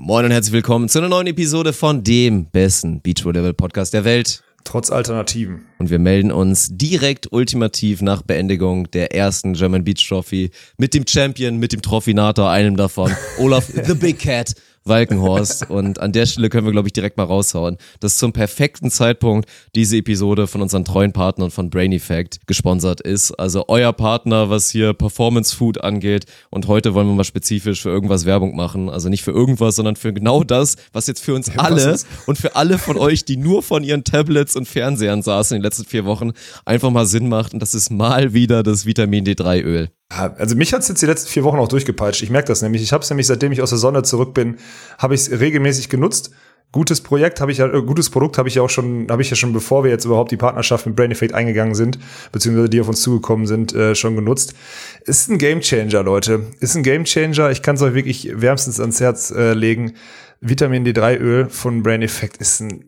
Moin und herzlich willkommen zu einer neuen Episode von dem besten Beachvolleyball Podcast der Welt. Trotz Alternativen. Und wir melden uns direkt ultimativ nach Beendigung der ersten German Beach Trophy mit dem Champion, mit dem Trophinator, einem davon, Olaf the Big Cat. Walkenhorst. Und an der Stelle können wir, glaube ich, direkt mal raushauen, dass zum perfekten Zeitpunkt diese Episode von unseren treuen Partnern von Brain Effect gesponsert ist. Also euer Partner, was hier Performance Food angeht. Und heute wollen wir mal spezifisch für irgendwas Werbung machen. Also nicht für irgendwas, sondern für genau das, was jetzt für uns alle und für alle von euch, die nur von ihren Tablets und Fernsehern saßen in den letzten vier Wochen, einfach mal Sinn macht. Und das ist mal wieder das Vitamin D3 Öl. Also mich hat es jetzt die letzten vier Wochen auch durchgepeitscht. Ich merke das nämlich. Ich habe es nämlich, seitdem ich aus der Sonne zurück bin, habe ich es regelmäßig genutzt. Gutes Projekt habe ich ja, äh, gutes Produkt habe ich ja auch schon, habe ich ja schon, bevor wir jetzt überhaupt die Partnerschaft mit Brain Effect eingegangen sind, beziehungsweise die auf uns zugekommen sind, äh, schon genutzt. Ist ein Gamechanger, Leute. Ist ein Gamechanger. Ich kann es euch wirklich wärmstens ans Herz äh, legen. Vitamin D3 Öl von Brain Effect ist ein,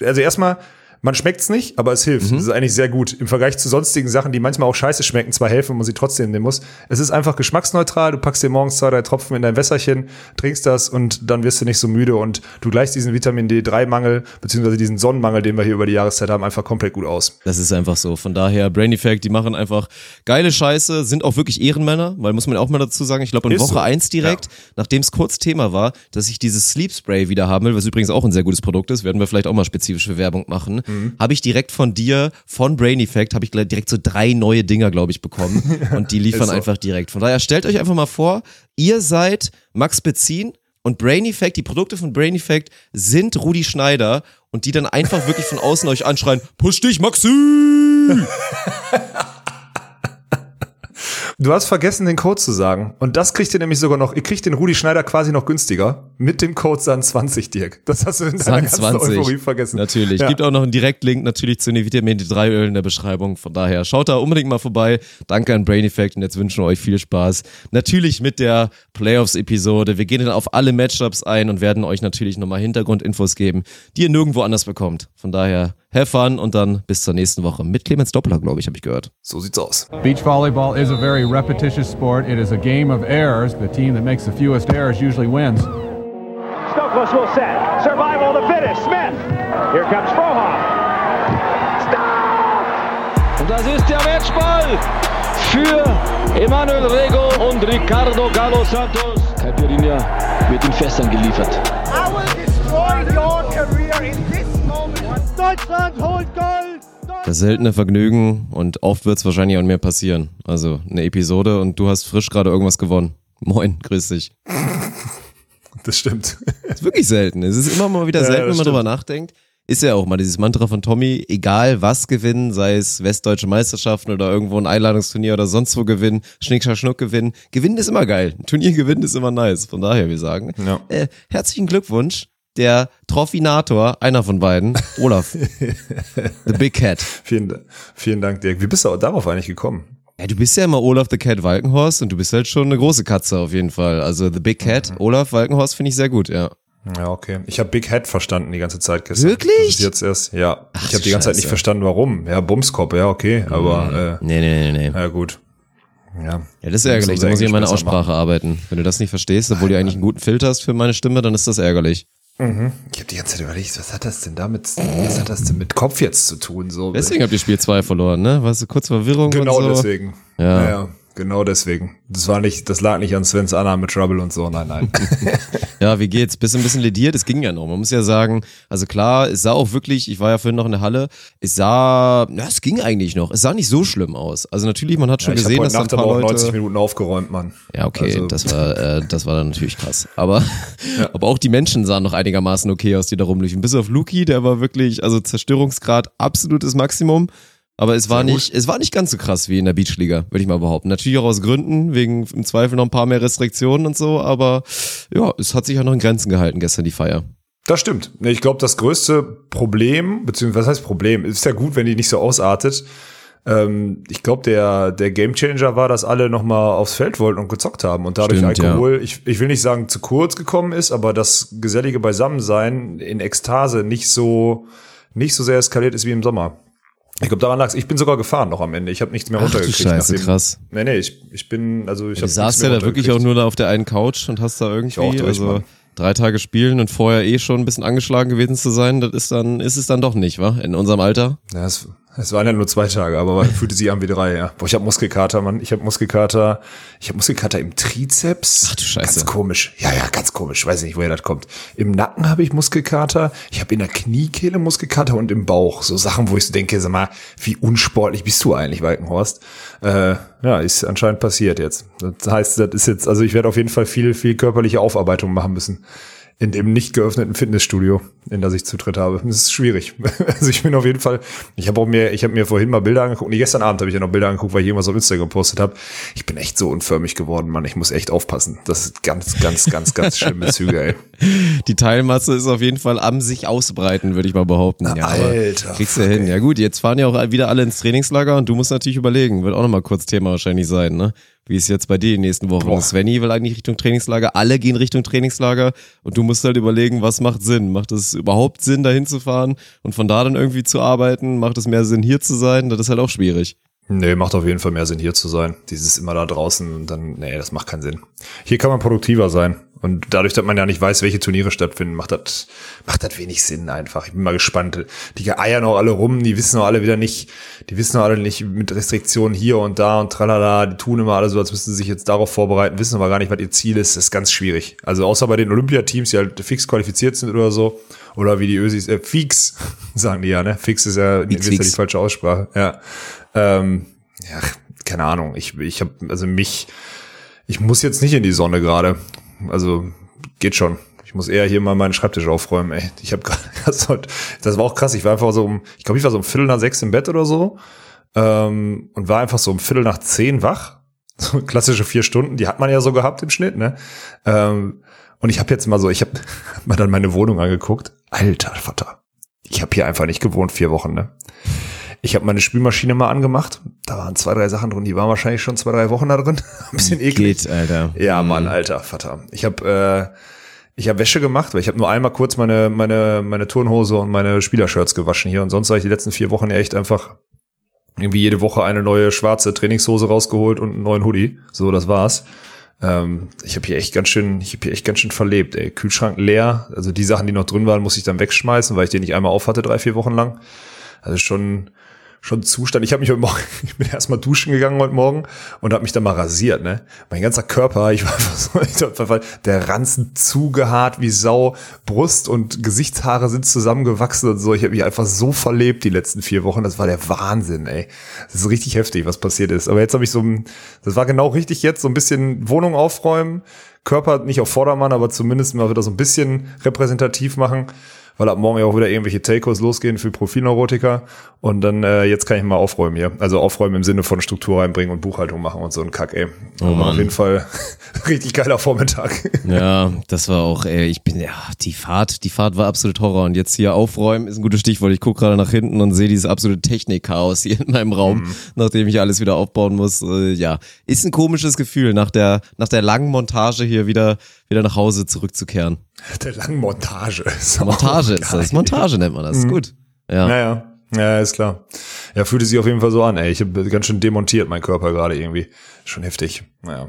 also erstmal, man schmeckt's nicht, aber es hilft. Mhm. Das ist eigentlich sehr gut. Im Vergleich zu sonstigen Sachen, die manchmal auch scheiße schmecken, zwar helfen, wenn man sie trotzdem nehmen muss. Es ist einfach geschmacksneutral. Du packst dir morgens zwei, drei Tropfen in dein Wässerchen, trinkst das und dann wirst du nicht so müde und du gleichst diesen Vitamin D3-Mangel, beziehungsweise diesen Sonnenmangel, den wir hier über die Jahreszeit haben, einfach komplett gut aus. Das ist einfach so. Von daher, Brain Effect, die machen einfach geile Scheiße, sind auch wirklich Ehrenmänner, weil muss man auch mal dazu sagen, ich glaube in ist Woche so. eins direkt, ja. nachdem es kurz Thema war, dass ich dieses Sleep Spray wieder haben will, was übrigens auch ein sehr gutes Produkt ist, werden wir vielleicht auch mal spezifische Werbung machen, mhm. Habe ich direkt von dir, von Brain Effect, habe ich direkt so drei neue Dinger, glaube ich, bekommen. Und die liefern so. einfach direkt. Von daher stellt euch einfach mal vor, ihr seid Max Bezin und Brain Effect, die Produkte von Brain Effect sind Rudi Schneider und die dann einfach wirklich von außen euch anschreien, push dich, Maxi! Du hast vergessen, den Code zu sagen. Und das kriegt ihr nämlich sogar noch, ihr kriegt den Rudi Schneider quasi noch günstiger. Mit dem Code SAN20, Dirk. Das hast du in deiner ganzen Euphorie vergessen. Natürlich. Ja. Gibt auch noch einen Direktlink natürlich zu den Vitamin D3 Öl in der Beschreibung. Von daher schaut da unbedingt mal vorbei. Danke an Brain Effect und jetzt wünschen wir euch viel Spaß. Natürlich mit der Playoffs-Episode. Wir gehen dann auf alle Matchups ein und werden euch natürlich nochmal Hintergrundinfos geben, die ihr nirgendwo anders bekommt. Von daher have fun und dann bis zur nächsten Woche mit Clemens Doppler, glaube ich, habe ich gehört. So sieht's aus. Beach volleyball is a very repetitious sport. It is a game of errors. The team that makes the fewest errors usually wins. Stokos will set. Survival the fittest. Smith. Here comes Frohoff. Stop! Und das ist der Matchball für Emanuel Rego und Ricardo Galo Santos. Caipirinha wird in Fässern geliefert. I will destroy your career in this Deutschland holt Gold! Das seltene Vergnügen und oft wird es wahrscheinlich auch mehr passieren. Also eine Episode und du hast frisch gerade irgendwas gewonnen. Moin, grüß dich. Das stimmt. Das ist wirklich selten. Es ist immer mal wieder ja, selten, wenn man drüber nachdenkt. Ist ja auch mal dieses Mantra von Tommy, egal was gewinnen, sei es westdeutsche Meisterschaften oder irgendwo ein Einladungsturnier oder sonst wo gewinnen, Schnick, Schnuck gewinnen. Gewinnen ist immer geil. Ein Turnier gewinnen ist immer nice. Von daher, wir sagen, ja. äh, herzlichen Glückwunsch der Trophinator, einer von beiden, Olaf. the Big Cat. Vielen, vielen Dank, Dirk. Wie bist du darauf eigentlich gekommen? Ja, du bist ja immer Olaf the Cat Walkenhorst und du bist halt schon eine große Katze auf jeden Fall. Also The Big Cat, mhm. Olaf Walkenhorst finde ich sehr gut, ja. Ja, okay. Ich habe Big Head verstanden die ganze Zeit gestern. Wirklich? Das ist jetzt erst, ja. Ach, ich habe die ganze Zeit nicht verstanden, warum. Ja, Bumskopf, ja, okay, aber mhm. äh, nee, nee, nee, nee. Ja, gut. Ja. ja, das ist ärgerlich. Da muss ich an meiner Aussprache machen. arbeiten. Wenn du das nicht verstehst, obwohl du eigentlich einen guten Filter hast für meine Stimme, dann ist das ärgerlich. Mhm. Ich habe die ganze Zeit überlegt, was hat das denn damit, was hat das denn mit Kopf jetzt zu tun? So. Deswegen habt ihr Spiel 2 verloren, ne? Warst du kurz Verwirrung? Genau so? deswegen. Ja. Naja. Genau deswegen. Das war nicht, das lag nicht an Svens Anna mit Trouble und so. Nein, nein. ja, wie geht's? Bist du ein bisschen lediert? Es ging ja noch. Man muss ja sagen, also klar, es sah auch wirklich, ich war ja vorhin noch in der Halle, es sah, ja, es ging eigentlich noch. Es sah nicht so schlimm aus. Also natürlich, man hat schon ja, gesehen, dass Nacht ein paar aber auch Leute 90 Minuten aufgeräumt, Mann. Ja, okay, also. das war, äh, das war dann natürlich krass. Aber, ja. aber auch die Menschen sahen noch einigermaßen okay aus, die da rumliefen. Bis auf Luki, der war wirklich, also Zerstörungsgrad absolutes Maximum. Aber es war nicht, es war nicht ganz so krass wie in der Beachliga, würde ich mal behaupten. Natürlich auch aus Gründen, wegen im Zweifel noch ein paar mehr Restriktionen und so, aber ja, es hat sich ja noch in Grenzen gehalten gestern die Feier. Das stimmt. Ich glaube, das größte Problem, beziehungsweise was heißt Problem, ist ja gut, wenn die nicht so ausartet. Ähm, ich glaube, der, der Gamechanger war, dass alle nochmal aufs Feld wollten und gezockt haben und dadurch Stimmt, Alkohol, ja. ich, ich will nicht sagen zu kurz gekommen ist, aber das gesellige Beisammensein in Ekstase nicht so, nicht so sehr eskaliert ist wie im Sommer. Ich glaube, daran lag's. Ich bin sogar gefahren noch am Ende. Ich habe nichts mehr runtergekriegt. Ach, Scheiße, nachdem, krass. Nee, nee, ich, ich bin, also ich ja, Du saßt ja da wirklich auch nur da auf der einen Couch und hast da irgendwie, durch, also, Mann. drei Tage spielen und vorher eh schon ein bisschen angeschlagen gewesen zu sein, das ist dann, ist es dann doch nicht, wa? In unserem Alter. Ja, es, es waren ja nur zwei Tage, aber fühlte sich an wie drei, ja. Boah, ich habe Muskelkater, Mann. Ich habe Muskelkater. Ich habe Muskelkater im Trizeps. Ach du Scheiße. Ganz komisch. Ja, ja, ganz komisch. Weiß nicht, woher das kommt. Im Nacken habe ich Muskelkater. Ich habe in der Kniekehle Muskelkater und im Bauch. So Sachen, wo ich so denke, sag mal, wie unsportlich bist du eigentlich, Walkenhorst? Äh, ja, ist anscheinend passiert jetzt. Das heißt, das ist jetzt, also ich werde auf jeden Fall viel, viel körperliche Aufarbeitung machen müssen in dem nicht geöffneten Fitnessstudio, in das ich Zutritt habe. Das ist schwierig. Also ich bin auf jeden Fall, ich habe auch mir, ich habe mir vorhin mal Bilder angeguckt, nee, gestern Abend habe ich ja noch Bilder angeguckt, weil ich irgendwas auf Instagram gepostet habe. Ich bin echt so unförmig geworden, Mann. Ich muss echt aufpassen. Das ist ganz, ganz, ganz, ganz schlimme Züge, ey. Die Teilmasse ist auf jeden Fall am sich ausbreiten, würde ich mal behaupten. Na, ja, Alter, Kriegst du hin. Ja gut, jetzt fahren ja auch wieder alle ins Trainingslager und du musst natürlich überlegen, wird auch nochmal kurz Thema wahrscheinlich sein, ne? Wie ist jetzt bei dir in den nächsten Wochen? Boah. Svenny will eigentlich Richtung Trainingslager, alle gehen Richtung Trainingslager und du musst halt überlegen, was macht Sinn? Macht es überhaupt Sinn, dahin zu fahren und von da dann irgendwie zu arbeiten? Macht es mehr Sinn, hier zu sein? Das ist halt auch schwierig. Nee, macht auf jeden Fall mehr Sinn, hier zu sein. Dieses immer da draußen und dann, nee, das macht keinen Sinn. Hier kann man produktiver sein. Und dadurch, dass man ja nicht weiß, welche Turniere stattfinden, macht das, macht das wenig Sinn einfach. Ich bin mal gespannt. Die eiern auch alle rum, die wissen auch alle wieder nicht, die wissen auch alle nicht mit Restriktionen hier und da und tralala, die tun immer alle so, als müssten sie sich jetzt darauf vorbereiten, wissen aber gar nicht, was ihr Ziel ist. Das ist ganz schwierig. Also außer bei den Olympiateams, die halt fix qualifiziert sind oder so, oder wie die Ösis, äh, fix, sagen die ja, ne? Fix ist ja, Fix, ist ja die fix. falsche Aussprache, ja. Ähm, ja, keine Ahnung. Ich, ich habe also mich, ich muss jetzt nicht in die Sonne gerade. Also geht schon. Ich muss eher hier mal meinen Schreibtisch aufräumen. Ey, ich habe gerade, das, war- auch krass. Ich war einfach so um, ich glaube, ich war so um Viertel nach sechs im Bett oder so ähm, und war einfach so um Viertel nach zehn wach. So klassische vier Stunden, die hat man ja so gehabt im Schnitt, ne? Ähm, und ich habe jetzt mal so, ich habe hab mal dann meine Wohnung angeguckt. Alter Vater, ich habe hier einfach nicht gewohnt vier Wochen, ne? Ich habe meine Spülmaschine mal angemacht. Da waren zwei, drei Sachen drin, die waren wahrscheinlich schon zwei, drei Wochen da drin. Ein bisschen eklig. Geht, Alter. Ja, Mann, alter Vater. Ich habe äh, ich habe Wäsche gemacht, weil ich habe nur einmal kurz meine meine meine Turnhose und meine Spielershirts gewaschen hier und sonst habe ich die letzten vier Wochen ja echt einfach irgendwie jede Woche eine neue schwarze Trainingshose rausgeholt und einen neuen Hoodie. So, das war's. Ähm, ich habe hier echt ganz schön, ich habe hier echt ganz schön verlebt. Ey. Kühlschrank leer. Also die Sachen, die noch drin waren, muss ich dann wegschmeißen, weil ich den nicht einmal auf hatte, drei, vier Wochen lang. Also schon, schon Zustand. Ich habe mich heute Morgen, ich bin erstmal duschen gegangen heute Morgen und habe mich dann mal rasiert, ne? Mein ganzer Körper, ich war einfach so, ich war einfach, der Ranzen zugehaart wie Sau, Brust und Gesichtshaare sind zusammengewachsen und so. Ich habe mich einfach so verlebt die letzten vier Wochen. Das war der Wahnsinn, ey. Das ist richtig heftig, was passiert ist. Aber jetzt habe ich so, ein- das war genau richtig jetzt, so ein bisschen Wohnung aufräumen, Körper nicht auf Vordermann, aber zumindest mal wieder so ein bisschen repräsentativ machen weil ab morgen ja auch wieder irgendwelche Telcos losgehen für Profilneurotiker und dann äh, jetzt kann ich mal aufräumen hier. Also aufräumen im Sinne von Struktur reinbringen und Buchhaltung machen und so ein Kack, ey. Oh Aber Mann. Auf jeden Fall richtig geiler Vormittag. Ja, das war auch, ey, ich bin, ja, die Fahrt, die Fahrt war absolut Horror. Und jetzt hier aufräumen ist ein gutes Stichwort. Ich gucke gerade nach hinten und sehe dieses absolute Technikchaos hier in meinem Raum, Mhm. nachdem ich alles wieder aufbauen muss. Äh, ja, ist ein komisches Gefühl, nach der, nach der langen Montage hier wieder, wieder nach Hause zurückzukehren. Der langen Montage. Ist Montage ist das. Montage nennt man das. Ist gut. Ja. Naja, ja, ist klar. Ja, fühlte sich auf jeden Fall so an, ey. Ich habe ganz schön demontiert, mein Körper gerade irgendwie. Schon heftig. Naja.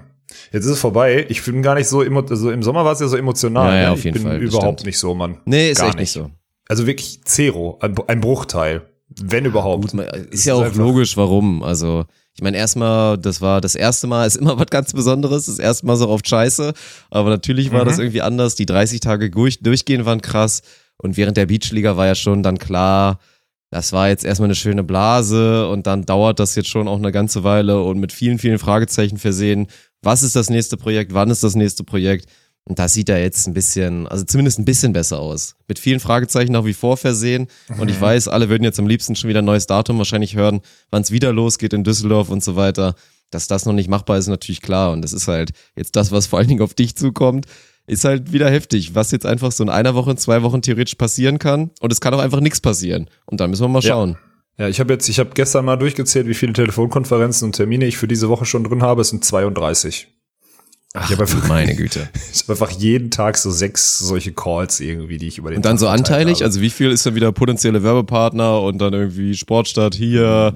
Jetzt ist es vorbei. Ich bin gar nicht so, emo so im Sommer war es ja so emotional. Ja, ja, ne? auf jeden ich bin Fall, überhaupt stimmt. nicht so, Mann. Nee, ist Gar echt nicht so. Also wirklich Zero, ein, ein Bruchteil. Wenn überhaupt. Gut, ist ja auch logisch, warum. Also, ich meine, erstmal, das war das erste Mal, ist immer was ganz Besonderes, das erste Mal so oft scheiße. Aber natürlich war Mhm. das irgendwie anders. Die 30 Tage durch, durchgehen waren krass. Und während der Beachliga war ja schon dann klar, das war jetzt erstmal eine schöne Blase und dann dauert das jetzt schon auch eine ganze Weile und mit vielen, vielen Fragezeichen versehen. Was ist das nächste Projekt? Wann ist das nächste Projekt? Und das sieht ja jetzt ein bisschen, also zumindest ein bisschen besser aus. Mit vielen Fragezeichen nach wie vor versehen. Und ich weiß, alle würden jetzt am liebsten schon wieder ein neues Datum wahrscheinlich hören, wann es wieder losgeht in Düsseldorf und so weiter. Dass das noch nicht machbar ist, ist natürlich klar. Und das ist halt jetzt das, was vor allen Dingen auf dich zukommt, ist halt wieder heftig, was jetzt einfach so in einer Woche, in zwei Wochen theoretisch passieren kann. Und es kann auch einfach nichts passieren. Und dann müssen wir mal Ja. schauen. Ja, ich habe jetzt, ich habe gestern mal durchgezählt, wie viele Telefonkonferenzen und Termine ich für diese Woche schon drin habe. Es sind 32. Ach, hab einfach- meine Güte. Ich habe einfach jeden Tag so sechs solche Calls irgendwie, die ich über den Und dann Tag so anteilig, also wie viel ist dann wieder potenzielle Werbepartner und dann irgendwie Sportstadt hier,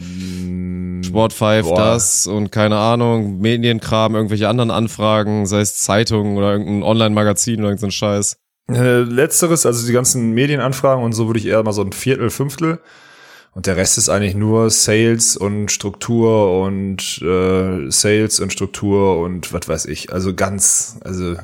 Sport 5 boah. das und keine Ahnung, Medienkram, irgendwelche anderen Anfragen, sei es Zeitungen oder irgendein Online-Magazin oder irgendein Scheiß. Äh, letzteres, also die ganzen Medienanfragen und so würde ich eher mal so ein Viertel, Fünftel. Und der Rest ist eigentlich nur Sales und Struktur und äh, Sales und Struktur und was weiß ich. Also ganz, also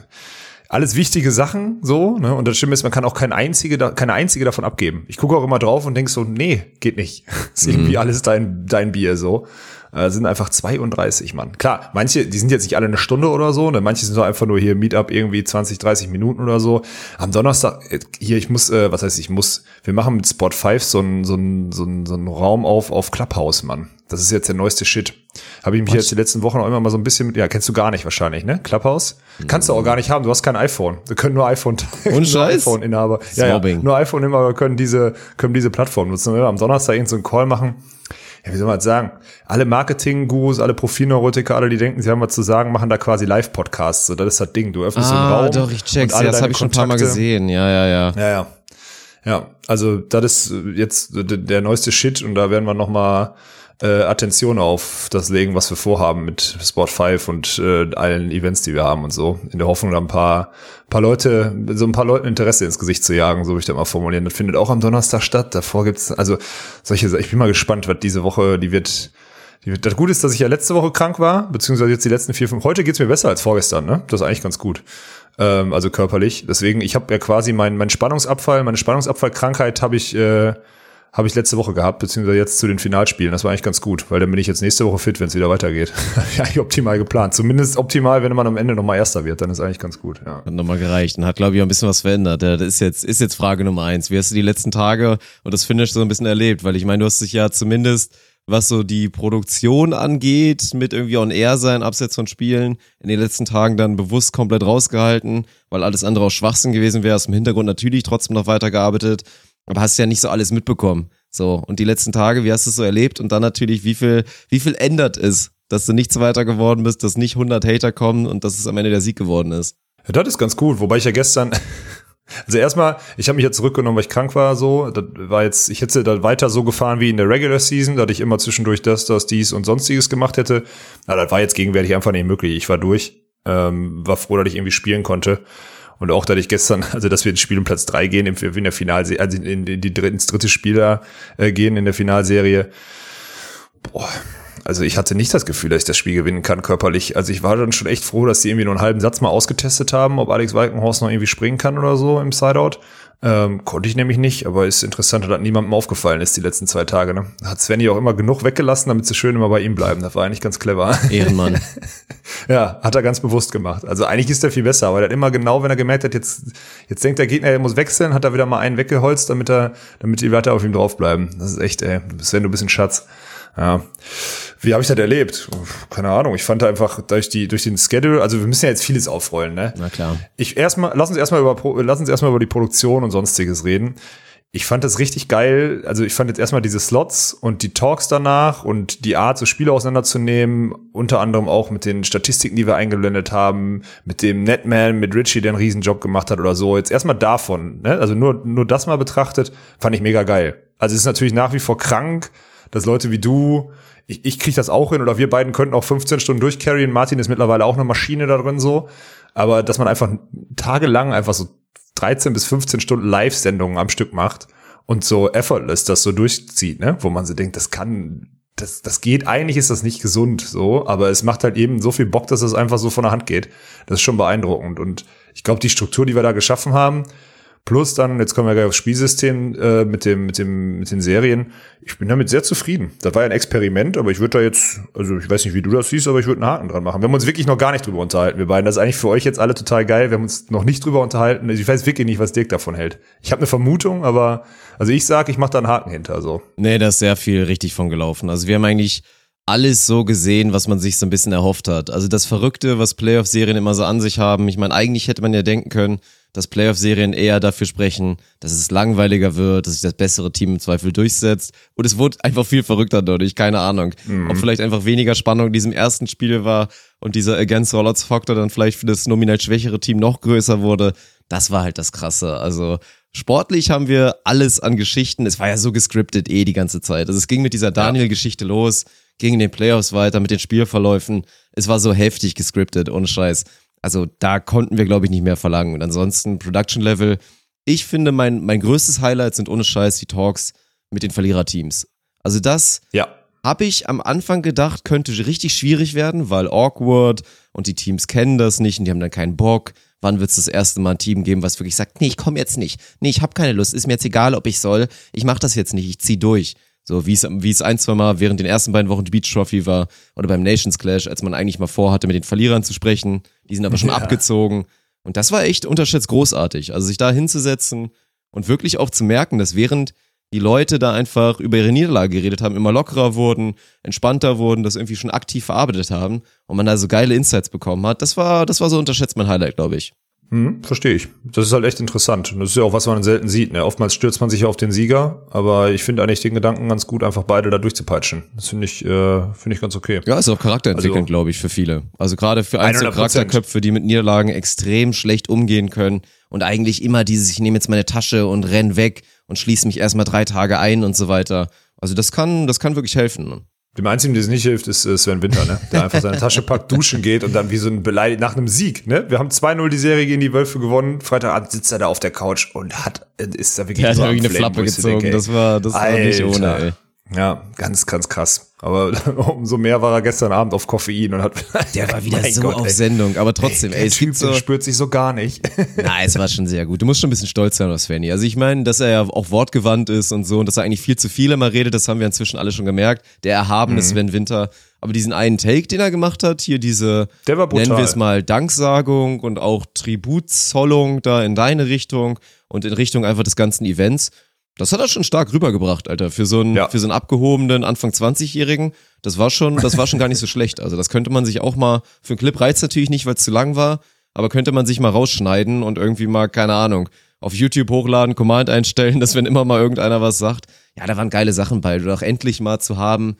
alles wichtige Sachen so, ne? Und das Schlimme ist, man kann auch kein einzige, keine einzige davon abgeben. Ich gucke auch immer drauf und denk so, nee, geht nicht. ist irgendwie Mhm. alles dein, dein Bier so. Äh, sind einfach 32, Mann. Klar, manche, die sind jetzt nicht alle eine Stunde oder so, ne? manche sind doch einfach nur hier Meetup irgendwie 20, 30 Minuten oder so. Am Donnerstag, äh, hier, ich muss, äh, was heißt ich muss, wir machen mit Spot 5 so einen so einen so einen so einen Raum auf, auf Clubhouse, Mann. Das ist jetzt der neueste Shit. Habe ich mich jetzt die letzten Wochen auch immer mal so ein bisschen mit, ja, kennst du gar nicht wahrscheinlich, ne? Clubhouse? Kannst du auch gar nicht haben, du hast kein iPhone. Wir können nur iPhone, Und Scheiß? iPhone-Inhaber. Ja, ja, nur iPhone-Inhaber können diese, können diese Plattform nutzen. Wenn wir am Donnerstag irgendeinen so einen Call machen, ja, wie soll man das sagen? Alle Marketing-Gurus, alle Profilneurotiker, alle, die denken, sie haben was zu sagen, machen da quasi Live-Podcasts. So, das ist das Ding. Du öffnest so einen Ah, Raum. doch, ich check's. und alle Ja, das habe ich schon ein paar Mal gesehen. Ja, ja, ja. Ja, ja. Ja, also das ist jetzt der neueste Shit und da werden wir noch mal äh, Attention auf das legen, was wir vorhaben mit Sport 5 und äh, allen Events, die wir haben und so. In der Hoffnung, da ein paar, paar Leute, so ein paar Leuten Interesse ins Gesicht zu jagen, so würde ich das mal formulieren. Das findet auch am Donnerstag statt. Davor gibt's also solche, ich bin mal gespannt, was diese Woche, die wird, die wird. Das Gute ist, dass ich ja letzte Woche krank war, beziehungsweise jetzt die letzten vier, fünf. Heute geht's mir besser als vorgestern, ne? Das ist eigentlich ganz gut. Ähm, also körperlich. Deswegen, ich habe ja quasi meinen mein Spannungsabfall, meine Spannungsabfallkrankheit habe ich, äh, habe ich letzte Woche gehabt, beziehungsweise jetzt zu den Finalspielen. Das war eigentlich ganz gut, weil dann bin ich jetzt nächste Woche fit, wenn es wieder weitergeht. ja, optimal geplant. Zumindest optimal, wenn man am Ende nochmal Erster wird, dann ist eigentlich ganz gut. Ja. Hat nochmal gereicht und hat, glaube ich, auch ein bisschen was verändert. Das ist jetzt, ist jetzt Frage Nummer eins. Wie hast du die letzten Tage und das Finish so ein bisschen erlebt? Weil ich meine, du hast dich ja zumindest, was so die Produktion angeht, mit irgendwie on air sein, abseits von Spielen, in den letzten Tagen dann bewusst komplett rausgehalten, weil alles andere auch Schwachsinn gewesen wäre. Hast im Hintergrund natürlich trotzdem noch weitergearbeitet, aber hast ja nicht so alles mitbekommen. So. Und die letzten Tage, wie hast du es so erlebt? Und dann natürlich, wie viel, wie viel ändert es, dass du nichts weiter geworden bist, dass nicht 100 Hater kommen und dass es am Ende der Sieg geworden ist? Ja, das ist ganz gut, wobei ich ja gestern, also erstmal, ich habe mich ja zurückgenommen, weil ich krank war, so, das war jetzt, ich hätte da weiter so gefahren wie in der Regular Season, dass ich immer zwischendurch das, das, dies und sonstiges gemacht hätte. Aber das war jetzt gegenwärtig einfach nicht möglich. Ich war durch, ähm, war froh, dass ich irgendwie spielen konnte. Und auch, dass ich gestern, also dass wir ins Spiel um Platz drei gehen, in der Finalserie, also in, die dritte, ins dritte Spiel da, äh, gehen in der Finalserie. Boah, also ich hatte nicht das Gefühl, dass ich das Spiel gewinnen kann körperlich. Also ich war dann schon echt froh, dass die irgendwie nur einen halben Satz mal ausgetestet haben, ob Alex Walkenhorst noch irgendwie springen kann oder so im Sideout. Ähm, konnte ich nämlich nicht, aber ist interessant, dass niemandem aufgefallen ist die letzten zwei Tage. Ne? Hat Svenny auch immer genug weggelassen, damit sie schön immer bei ihm bleiben. Das war eigentlich ganz clever. Ehrenmann. Ja, hat er ganz bewusst gemacht. Also eigentlich ist er viel besser, aber er hat immer genau, wenn er gemerkt hat, jetzt, jetzt denkt der Gegner, er muss wechseln, hat er wieder mal einen weggeholzt, damit er, damit die weiter auf ihm draufbleiben. Das ist echt, ey, Sven, du bist ein Schatz. Ja. Wie habe ich das erlebt? Keine Ahnung. Ich fand einfach durch die, durch den Schedule, also wir müssen ja jetzt vieles aufrollen, ne? Na klar. Ich erstmal, lass uns erstmal über, lass uns erstmal über die Produktion und sonstiges reden. Ich fand das richtig geil. Also ich fand jetzt erstmal diese Slots und die Talks danach und die Art, so Spiele auseinanderzunehmen, unter anderem auch mit den Statistiken, die wir eingeblendet haben, mit dem Netman, mit Richie, der einen Riesenjob gemacht hat oder so. Jetzt erstmal davon, ne? Also nur, nur das mal betrachtet, fand ich mega geil. Also es ist natürlich nach wie vor krank, dass Leute wie du, ich, ich krieg das auch hin oder wir beiden könnten auch 15 Stunden durchcarryen. Martin ist mittlerweile auch eine Maschine da drin so. Aber dass man einfach tagelang einfach so 13 bis 15 Stunden Live-Sendungen am Stück macht und so effortless das so durchzieht, ne? Wo man so denkt, das kann, das, das geht, eigentlich ist das nicht gesund, so, aber es macht halt eben so viel Bock, dass es einfach so von der Hand geht. Das ist schon beeindruckend. Und ich glaube, die Struktur, die wir da geschaffen haben, plus dann, jetzt kommen wir gleich aufs Spielsystem äh, mit dem, mit dem, mit den Serien. Ich bin damit sehr zufrieden. Das war ja ein Experiment, aber ich würde da jetzt, also ich weiß nicht, wie du das siehst, aber ich würde einen Haken dran machen. Wir haben uns wirklich noch gar nicht drüber unterhalten, wir beiden. Das ist eigentlich für euch jetzt alle total geil. Wir haben uns noch nicht drüber unterhalten. Ich weiß wirklich nicht, was Dirk davon hält. Ich habe eine Vermutung, aber also ich sag, ich mache da einen Haken hinter. So. Nee, da ist sehr viel richtig von gelaufen. Also wir haben eigentlich alles so gesehen, was man sich so ein bisschen erhofft hat. Also das Verrückte, was Playoff-Serien immer so an sich haben. Ich meine, eigentlich hätte man ja denken können, dass Playoff-Serien eher dafür sprechen, dass es langweiliger wird, dass sich das bessere Team im Zweifel durchsetzt. Und es wurde einfach viel verrückter dadurch, keine Ahnung. Ob vielleicht einfach weniger Spannung in diesem ersten Spiel war und dieser Against All Odds Faktor dann vielleicht für das nominell schwächere Team noch größer wurde. Das war halt das Krasse. Also sportlich haben wir alles an Geschichten. Es war ja so gescriptet eh die ganze Zeit. Also es ging mit dieser Daniel-Geschichte los, ging in den Playoffs weiter mit den Spielverläufen. Es war so heftig gescriptet, ohne Scheiß. Also da konnten wir, glaube ich, nicht mehr verlangen. Und ansonsten Production Level. Ich finde, mein, mein größtes Highlight sind ohne Scheiß die Talks mit den Verliererteams. Also das Ja. habe ich am Anfang gedacht, könnte richtig schwierig werden, weil awkward und die Teams kennen das nicht und die haben dann keinen Bock. Wann wird es das erste Mal ein Team geben, was wirklich sagt, nee, ich komme jetzt nicht. Nee, ich habe keine Lust. Ist mir jetzt egal, ob ich soll. Ich mache das jetzt nicht. Ich zieh durch. So wie es wie es ein, zwei Mal während den ersten beiden Wochen die Beach Trophy war oder beim Nations Clash, als man eigentlich mal vorhatte, mit den Verlierern zu sprechen. Die sind aber schon Ja. abgezogen. Und das war echt unterschätzt großartig. Also sich da hinzusetzen und wirklich auch zu merken, dass während die Leute da einfach über ihre Niederlage geredet haben, immer lockerer wurden, entspannter wurden, das irgendwie schon aktiv verarbeitet haben und man da so geile Insights bekommen hat. Das war, das war so unterschätzt mein Highlight, glaube ich. Hm, verstehe ich. Das ist halt echt interessant. Und das ist ja auch, was man selten sieht. Ne? Oftmals stürzt man sich auf den Sieger, aber ich finde eigentlich den Gedanken ganz gut, einfach beide da durchzupeitschen. Das finde ich, äh, finde ich ganz okay. Ja, ist auch charakterentwickelnd, Also- glaube ich, für viele. Also gerade für einzelne 100%. Charakterköpfe, die mit Niederlagen extrem schlecht umgehen können und eigentlich immer dieses, ich nehme jetzt meine Tasche und renn weg und schließe mich erstmal drei Tage ein und so weiter. Also das kann, das kann wirklich helfen. Dem einzigen, der es nicht hilft, ist äh, Sven Winter, ne? der einfach seine Tasche packt, duschen geht und dann wie so ein Beleidigt nach einem Sieg. Ne? Wir haben 2-0 die Serie gegen die Wölfe gewonnen. Freitagabend sitzt er da auf der Couch und hat, äh, ist da wirklich so ja irgendwie eine Flappe so gezogen. denke, das war, das war nicht ohne, ey. Ja, ganz, ganz krass. Aber umso mehr war er gestern Abend auf Koffein und hat. Der war wieder so Gott, auf ey. Sendung. Aber trotzdem, Der ey, es gibt so, spürt sich so gar nicht. Na, es war schon sehr gut. Du musst schon ein bisschen stolz sein auf Svenny. Also ich meine, dass er ja auch wortgewandt ist und so und dass er eigentlich viel zu viel immer redet, das haben wir inzwischen alle schon gemerkt. Der erhabene Mhm. Sven Winter. Aber diesen einen Take, den er gemacht hat, hier diese, nennen wir es mal Danksagung und auch Tributzollung da in deine Richtung und in Richtung einfach des ganzen Events. Das hat er schon stark rübergebracht, Alter. Für so einen, Ja. für so einen abgehobenen Anfang 20-Jährigen. Das war schon, das war schon gar nicht so schlecht. Also das könnte man sich auch mal, für einen Clip reizt natürlich nicht, weil es zu lang war, aber könnte man sich mal rausschneiden und irgendwie mal, keine Ahnung, auf YouTube hochladen, Command einstellen, dass wenn immer mal irgendeiner was sagt, ja, da waren geile Sachen bei. Oder auch endlich mal zu haben,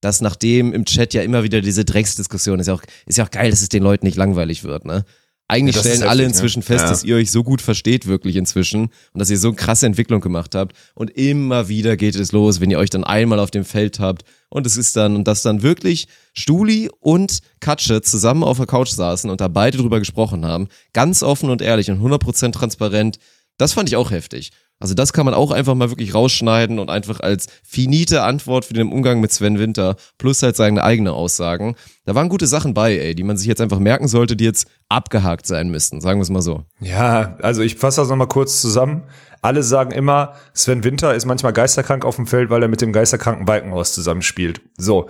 dass nachdem im Chat ja immer wieder diese Drecksdiskussion ist ja auch, ist ja auch geil, dass es den Leuten nicht langweilig wird, ne? Eigentlich Ja, stellen alle heftig, ne? inzwischen fest, Ja. dass ihr euch so gut versteht wirklich inzwischen und dass ihr so eine krasse Entwicklung gemacht habt und immer wieder geht es los, wenn ihr euch dann einmal auf dem Feld habt und es ist dann und dass dann wirklich Stuli und Katsche zusammen auf der Couch saßen und da beide drüber gesprochen haben, ganz offen und ehrlich und 100% transparent, das fand ich auch heftig. Also das kann man auch einfach mal wirklich rausschneiden und einfach als finite Antwort für den Umgang mit Sven Winter plus halt seine eigene Aussagen. Da waren gute Sachen bei, ey, die man sich jetzt einfach merken sollte, die jetzt abgehakt sein müssten, sagen wir es mal so. Ja, also ich fasse das nochmal kurz zusammen. Alle sagen immer, Sven Winter ist manchmal geisterkrank auf dem Feld, weil er mit dem geisterkranken Balkenhaus zusammenspielt. So.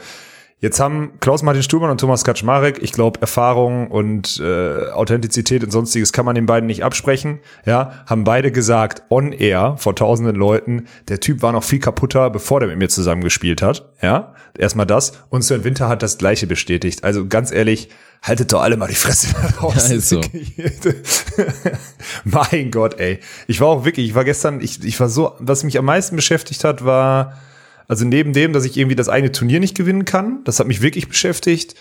Jetzt haben Klaus-Martin Stuhlmann und Thomas Kaczmarek, ich glaube, Erfahrung und äh, Authentizität und sonstiges kann man den beiden nicht absprechen. Ja, haben beide gesagt, on air vor tausenden Leuten, der Typ war noch viel kaputter, bevor der mit mir zusammengespielt hat. Ja, erstmal das. Und Sven Winter hat das Gleiche bestätigt. Also ganz ehrlich, haltet doch alle mal die Fresse da raus. Ja, so. mein Gott, ey. Ich war auch wirklich, ich war gestern, ich, ich war so, was mich am meisten beschäftigt hat, war, also neben dem, dass ich irgendwie das eine Turnier nicht gewinnen kann, das hat mich wirklich beschäftigt,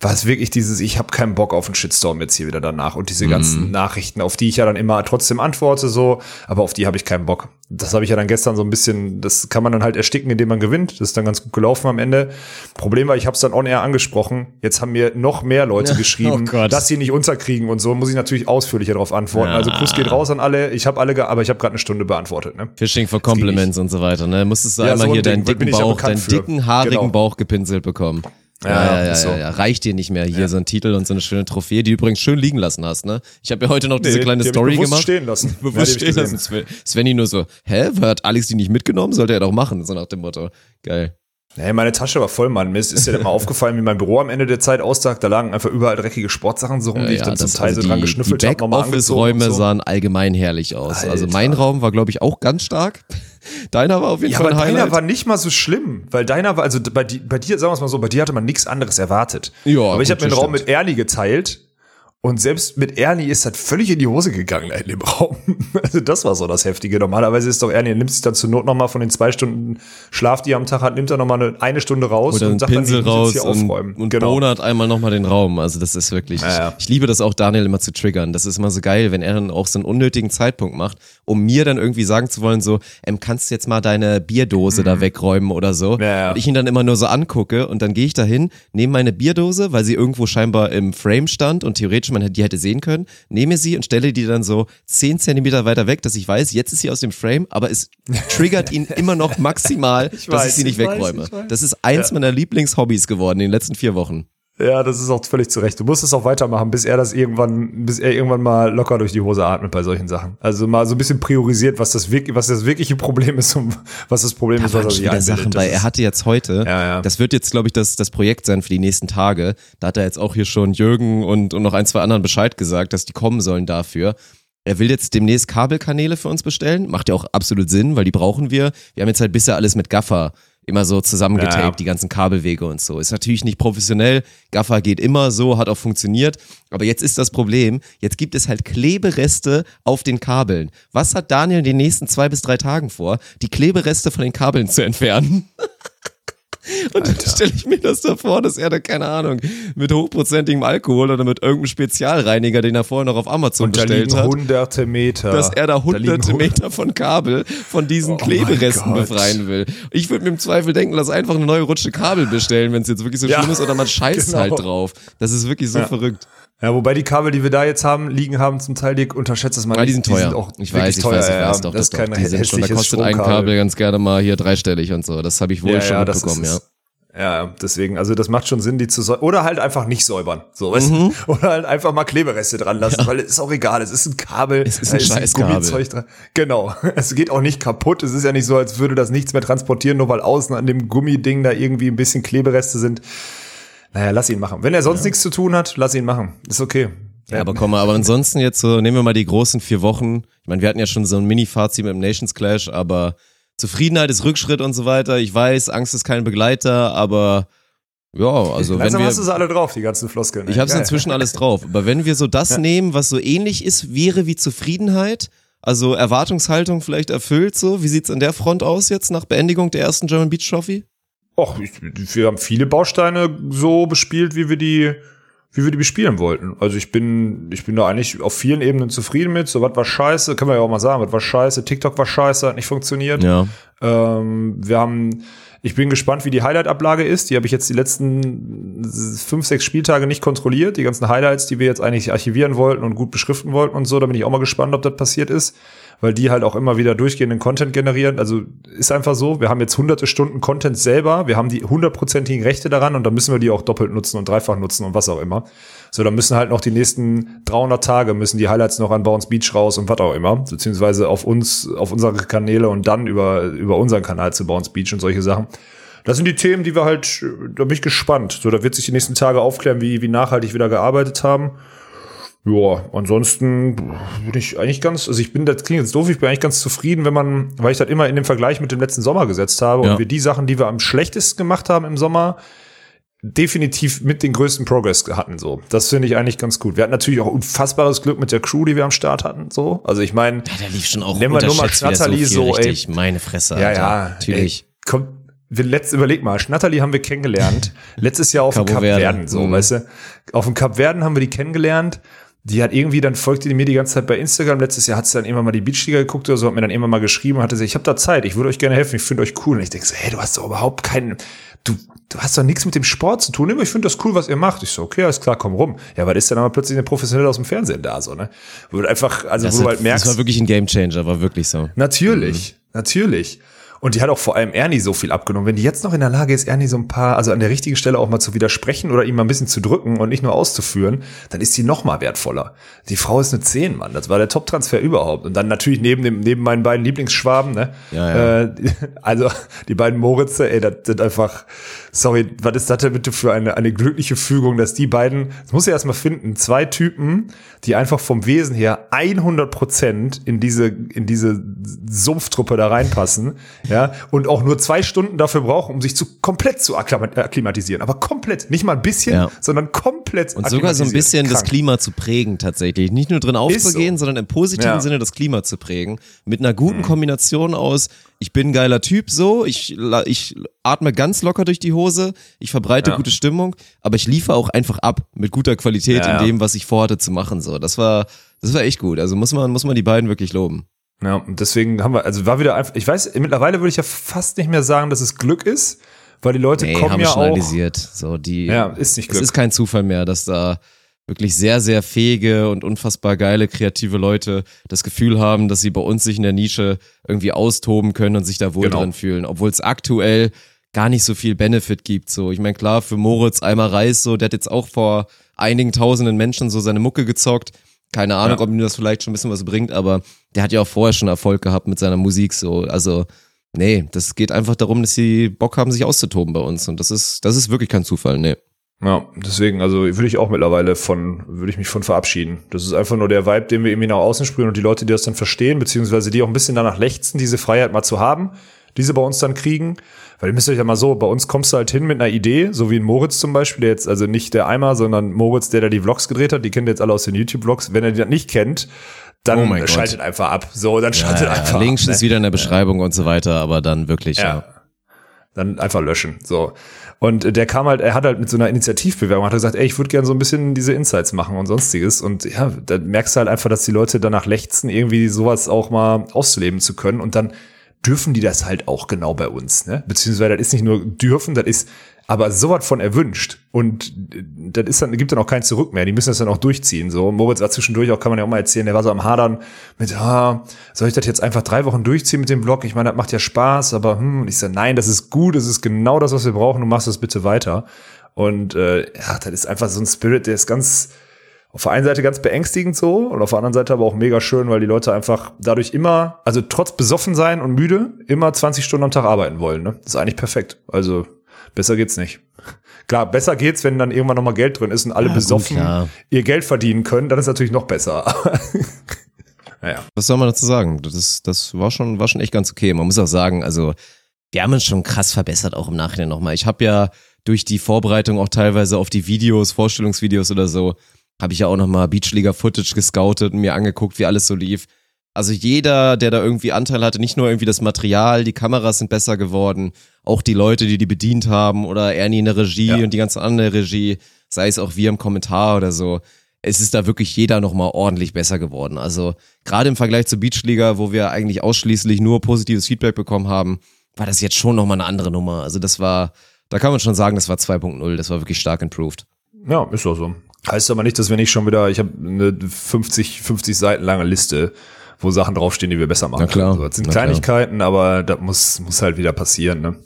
war es wirklich dieses, ich habe keinen Bock auf einen Shitstorm jetzt hier wieder danach und diese ganzen Nachrichten, auf die ich ja dann immer trotzdem antworte so, aber auf die habe ich keinen Bock. Das habe ich ja dann gestern so ein bisschen, das kann man dann halt ersticken, indem man gewinnt. Das ist dann ganz gut gelaufen am Ende. Problem war, ich habe es dann on air angesprochen. Jetzt haben mir noch mehr Leute geschrieben, Oh dass sie nicht unterkriegen und so. Muss ich natürlich ausführlicher darauf antworten. Ja. Also Kuss geht raus an alle. Ich habe alle, ge- aber ich habe gerade eine Stunde beantwortet. Ne? Fishing for Compliments und so weiter, ne? Musstest du Ja, einmal so hier deinen Ding, dicken ja Bauch, deinen für. dicken, haarigen Genau. Bauch gepinselt bekommen. Ja, Ja, ja, ja, ja, so. ja. Reicht dir nicht mehr hier so ein Titel und so eine schöne Trophäe, die du übrigens schön liegen lassen hast, ne? Ich habe ja heute noch diese Nee, kleine die hab Story bewusst gemacht. stehen lassen. Ja, die Bewusst hab ich stehen lassen. Sven- Svenny nur so, hä, hat Alex die nicht mitgenommen? Sollte er doch machen, so nach dem Motto. Geil. Nee, meine Tasche war voll, Mann. Mir ist, ist ja immer aufgefallen, wie mein Büro am Ende der Zeit aussah. Da lagen einfach überall dreckige Sportsachen so rum, die ich dann zum Teil also so dran die, die geschnüffelt habe, und Backoffice-Räume so. sahen allgemein herrlich aus. Also Alter. mein Raum war, glaube ich, auch ganz stark. Deiner war auf jeden Ja, Fall aber ein deiner Highlight. war nicht mal so schlimm, weil deiner war, also bei, bei dir, sagen wir es mal so, bei dir hatte man nichts anderes erwartet. Ja, aber ich habe mir den das Raum mit Ernie geteilt und selbst mit Ernie ist das völlig in die Hose gegangen in dem Raum. Also das war so das Heftige. Normalerweise ist doch Ernie, er nimmt sich dann zur Not nochmal von den zwei Stunden Schlaf, die er am Tag hat, nimmt er nochmal eine, eine Stunde raus Oder und sagt Pinsel dann, ich muss raus jetzt hier und, aufräumen. und genau. bonert einmal nochmal den Raum. Also das ist wirklich, Ja, ja. Ich, ich liebe das auch, Daniel immer zu triggern. Das ist immer so geil, wenn er dann auch so einen unnötigen Zeitpunkt macht, um mir dann irgendwie sagen zu wollen, so, ähm, kannst du jetzt mal deine Bierdose da wegräumen oder so. Mhm. Ja, ja. Und ich ihn dann immer nur so angucke und dann gehe ich dahin, nehme meine Bierdose, weil sie irgendwo scheinbar im Frame stand und theoretisch man die hätte sehen können, nehme sie und stelle die dann so 10 Zentimeter weiter weg, dass ich weiß, jetzt ist sie aus dem Frame, aber es triggert ihn immer noch maximal, dass ich weiß, sie nicht ich weiß, wegräume. ich weiß. Das ist eins meiner Lieblingshobbys geworden in den letzten vier Wochen. Ja, das ist auch völlig zu Recht. Du musst es auch weitermachen, bis er das irgendwann, bis er irgendwann mal locker durch die Hose atmet bei solchen Sachen. Also mal so ein bisschen priorisiert, was das wirklich, was das wirkliche Problem ist und was das Problem Da ist, was er sich einbildet. Sachen ist- Er hatte jetzt heute, Ja, ja. das wird jetzt, glaube ich, das, das Projekt sein für die nächsten Tage. Da hat er jetzt auch hier schon Jürgen und, und noch ein, zwei anderen Bescheid gesagt, dass die kommen sollen dafür. Er will jetzt demnächst Kabelkanäle für uns bestellen. Macht ja auch absolut Sinn, weil die brauchen wir. Wir haben jetzt halt bisher alles mit Gaffer immer so zusammengetaped, Ja. die ganzen Kabelwege und so. Ist natürlich nicht professionell. Gaffer geht immer so, hat auch funktioniert. Aber jetzt ist das Problem, jetzt gibt es halt Klebereste auf den Kabeln. Was hat Daniel in den nächsten zwei bis drei Tagen vor? Die Klebereste von den Kabeln zu entfernen. Und dann stelle ich mir das da vor, dass er da, keine Ahnung, mit hochprozentigem Alkohol oder mit irgendeinem Spezialreiniger, den er vorher noch auf Amazon Und da bestellt liegen hat, hunderte Meter. dass er da hunderte hu- Meter von Kabel von diesen Oh Kleberesten befreien will. Ich würde mir im Zweifel denken, lass einfach eine neue Rutsche Kabel bestellen, wenn es jetzt wirklich so Ja, schlimm ist, oder man scheißt genau. halt drauf. Das ist wirklich so Ja. verrückt. Ja, wobei die Kabel, die wir da jetzt haben, liegen haben, zum Teil, die unterschätzt das mal Weil die sind teuer. auch ich weiß, ich teuer. weiß, ich ja, weiß doch, das doch, ist doch. kein Die sind schon, da kostet ein. Kabel ganz gerne mal hier dreistellig und so. Das habe ich wohl ja, schon ja, mitbekommen, ist, ja. Ja, deswegen, also das macht schon Sinn, die zu säubern. Oder halt einfach nicht säubern. So, weißt du? Oder halt einfach mal Klebereste dran lassen, weil es ist auch egal. Es ist ein Kabel. Es ist da ein Scheißkabel. Gummizeug dran. Genau. Es geht auch nicht kaputt. Es ist ja nicht so, als würde das nichts mehr transportieren, nur weil außen an dem Gummiding da irgendwie ein bisschen Klebereste sind. Naja, lass ihn machen. Wenn er sonst nichts zu tun hat, lass ihn machen. Ist okay. Ja, aber komm mal, aber ansonsten jetzt so, nehmen wir mal die großen vier Wochen. Ich meine, wir hatten ja schon so ein Mini-Fazit mit dem Nations Clash, aber Zufriedenheit ist Rückschritt und so weiter. Ich weiß, Angst ist kein Begleiter, aber ja, also wenn Langsam wir, hast du sie alle drauf, die ganzen Floskeln. ich habe es inzwischen alles drauf. Aber wenn wir so das nehmen, was so ähnlich ist, wäre wie Zufriedenheit, also Erwartungshaltung vielleicht erfüllt, so, wie sieht's an der Front aus jetzt nach Beendigung der ersten German Beach Trophy? Och, ich, wir haben viele Bausteine so bespielt, wie wir die, wie wir die bespielen wollten. Also ich bin, ich bin da eigentlich auf vielen Ebenen zufrieden mit. So, was war scheiße, können wir ja auch mal sagen, was war scheiße. TikTok war scheiße, hat nicht funktioniert. Ja. Ähm, wir haben, ich bin gespannt, wie die Highlight-Ablage ist. Die habe ich jetzt die letzten fünf, sechs Spieltage nicht kontrolliert. Die ganzen Highlights, die wir jetzt eigentlich archivieren wollten und gut beschriften wollten und so. Da bin ich auch mal gespannt, ob das passiert ist. Weil die halt auch immer wieder durchgehenden Content generieren. Also ist einfach so, wir haben jetzt hunderte Stunden Content selber. Wir haben die hundertprozentigen Rechte daran und dann müssen wir die auch doppelt nutzen und dreifach nutzen und was auch immer. So, dann müssen halt noch die nächsten 300 Tage müssen die Highlights noch an Bounce Beach raus und was auch immer. Beziehungsweise auf uns, auf unsere Kanäle und dann über, über unseren Kanal zu Bounce Beach und solche Sachen. Das sind die Themen, die wir halt, da bin ich gespannt. So, da wird sich die nächsten Tage aufklären, wie, wie nachhaltig wir da gearbeitet haben. Ja, ansonsten bin ich eigentlich ganz, also ich bin, das klingt jetzt doof, ich bin eigentlich ganz zufrieden, wenn man, weil ich das immer in den Vergleich mit dem letzten Sommer gesetzt habe Ja. und wir die Sachen, die wir am schlechtesten gemacht haben im Sommer, definitiv mit den größten Progress hatten, so. Das finde ich eigentlich ganz gut. Wir hatten natürlich auch unfassbares Glück mit der Crew, die wir am Start hatten, so. Also ich meine, Ja, der lief schon auch Nehmen wir nur mal Schnatterli so, so, ey. richtig. Meine Fresse, ja, Alter. ja, Natürlich. Ey, komm, wir letzt, überleg mal, Schnatterli haben wir kennengelernt. Letztes Jahr auf dem Kap Verde. Verden, so, Mhm. weißt du. Auf dem Kap Verden haben wir die kennengelernt. Die hat irgendwie, dann folgte die mir die ganze Zeit bei Instagram. Letztes Jahr hat sie dann immer mal die Beachliga geguckt oder so, hat mir dann immer mal geschrieben und hatte gesagt, ich habe da Zeit, ich würde euch gerne helfen, ich finde euch cool. Und ich denke so, hey, du hast doch überhaupt keinen, du, du hast doch nichts mit dem Sport zu tun, aber ich finde das cool, was ihr macht. Ich so, okay, alles klar, komm rum. Ja, weil ist dann aber plötzlich eine Professionelle aus dem Fernsehen da, so, ne? Wo du einfach, also Das, wo du hat, halt merkst. das war wirklich ein Gamechanger, war wirklich so. Natürlich, natürlich. Und die hat auch vor allem Ernie so viel abgenommen. Wenn die jetzt noch in der Lage ist, Ernie so ein paar, also an der richtigen Stelle auch mal zu widersprechen oder ihm mal ein bisschen zu drücken und nicht nur auszuführen, dann ist sie noch mal wertvoller. Die Frau ist eine 10, Mann. Das war der Top-Transfer überhaupt. Und dann natürlich neben dem, neben meinen beiden Lieblingsschwaben, ne? Ja, ja. Äh, also die beiden Moritze, ey, das sind einfach, sorry, was ist das denn bitte für eine, eine glückliche Fügung, dass die beiden, das muss ich erst mal finden, zwei Typen, die einfach vom Wesen her 100 Prozent in diese, in diese Sumpftruppe da reinpassen, ja, und auch nur zwei Stunden dafür brauchen, um sich zu komplett zu akklimat- akklimatisieren. Aber komplett, nicht mal ein bisschen, Ja. sondern komplett Und sogar so ein bisschen das Krank. Klima zu prägen tatsächlich. Nicht nur drin aufzugehen, so. sondern im positiven Ja. Sinne das Klima zu prägen. Mit einer guten Kombination aus, ich bin ein geiler Typ so, ich, ich atme ganz locker durch die Hose, ich verbreite Ja. gute Stimmung, aber ich liefere auch einfach ab mit guter Qualität Ja, in dem, was ich vorhatte zu machen. So, das war, das war echt gut. Also muss man, muss man die beiden wirklich loben. Ja, und deswegen haben wir, also war wieder einfach, ich weiß, mittlerweile würde ich ja fast nicht mehr sagen, dass es Glück ist, weil die Leute Nee, kommen haben ja schon auch. analysiert. So, die, Ja, ist nicht es Glück. ist kein Zufall mehr, dass da wirklich sehr, sehr fähige und unfassbar geile, kreative Leute das Gefühl haben, dass sie bei uns sich in der Nische irgendwie austoben können und sich da wohl Genau. drin fühlen, obwohl es aktuell gar nicht so viel Benefit gibt. So, ich meine, klar, für Moritz einmal Reis, so, der hat jetzt auch vor einigen tausenden Menschen so seine Mucke gezockt. Keine Ahnung, Ja. ob ihm das vielleicht schon ein bisschen was bringt, aber der hat ja auch vorher schon Erfolg gehabt mit seiner Musik, so. Also, nee, das geht einfach darum, dass sie Bock haben, sich auszutoben bei uns. Und das ist, das ist wirklich kein Zufall, nee. Ja, deswegen, also würde ich auch mittlerweile von, würde ich mich von verabschieden. Das ist einfach nur der Vibe, den wir irgendwie nach außen sprühen und die Leute, die das dann verstehen, beziehungsweise die auch ein bisschen danach lechzen, diese Freiheit mal zu haben, diese bei uns dann kriegen. Weil ihr müsst euch ja mal so, bei uns kommst du halt hin mit einer Idee, so wie ein Moritz zum Beispiel, der jetzt, also nicht der Eimer, sondern Moritz, der da die Vlogs gedreht hat, die kennt ihr jetzt alle aus den YouTube-Vlogs. Wenn ihr die nicht kennt, dann Oh mein Gott. schaltet einfach ab. So, dann schaltet einfach Link ab. ne? ist wieder in der Beschreibung und so weiter, aber dann wirklich, ja. Ja. Dann einfach löschen. So. Und der kam halt, er hat halt mit so einer Initiativbewerbung, hat er gesagt, ey, ich würde gerne so ein bisschen diese Insights machen und sonstiges. Und ja, da merkst du halt einfach, dass die Leute danach lechzen, irgendwie sowas auch mal auszuleben zu können. Und dann dürfen die das halt auch genau bei uns, ne? Beziehungsweise das ist nicht nur dürfen, das ist aber sowas von erwünscht. Und äh, das ist dann, gibt dann auch kein Zurück mehr. Die müssen das dann auch durchziehen. So, Moritz war zwischendurch auch, kann man ja auch mal erzählen, der war so am Hadern mit, ah, soll ich das jetzt einfach drei Wochen durchziehen mit dem Blog? Ich meine, das macht ja Spaß, aber hm, und ich sage, nein, das ist gut, das ist genau das, was wir brauchen, du machst das bitte weiter. Und äh, ja, das ist einfach so ein Spirit, der ist ganz, auf der einen Seite ganz beängstigend so und auf der anderen Seite aber auch mega schön, weil die Leute einfach dadurch immer, also trotz besoffen sein und müde, immer 20 Stunden am Tag arbeiten wollen. Ne? Das ist eigentlich perfekt. Also besser geht's nicht. Klar, besser geht's, wenn dann irgendwann nochmal Geld drin ist und alle gut, besoffen klar. ihr Geld verdienen können, dann ist natürlich noch besser. naja. Was soll man dazu sagen? Das, das war schon, war schon echt ganz okay. Man muss auch sagen, also wir haben uns schon krass verbessert, auch im Nachhinein nochmal. Ich habe ja durch die Vorbereitung auch teilweise auf die Videos, Vorstellungsvideos oder so, habe ich ja auch nochmal Beachliga-Footage gescoutet und mir angeguckt, wie alles so lief. Also jeder, der da irgendwie Anteil hatte, nicht nur irgendwie das Material, die Kameras sind besser geworden, auch die Leute, die die bedient haben oder Ernie in der Regie Ja. und die ganze andere Regie, sei es auch wir im Kommentar oder so. Es ist da wirklich jeder nochmal ordentlich besser geworden. Also gerade im Vergleich zur Beachliga, wo wir eigentlich ausschließlich nur positives Feedback bekommen haben, war das jetzt schon nochmal eine andere Nummer. Also das war, da kann man schon sagen, das war 2.0, das war wirklich stark improved. Ja, ist auch so. Heißt aber nicht, dass wir nicht schon wieder, ich habe eine 50, 50 Seiten lange Liste, wo Sachen draufstehen, die wir besser machen Na klar, können. So, das sind na klar. Kleinigkeiten, aber das muss, muss halt wieder passieren. Ne?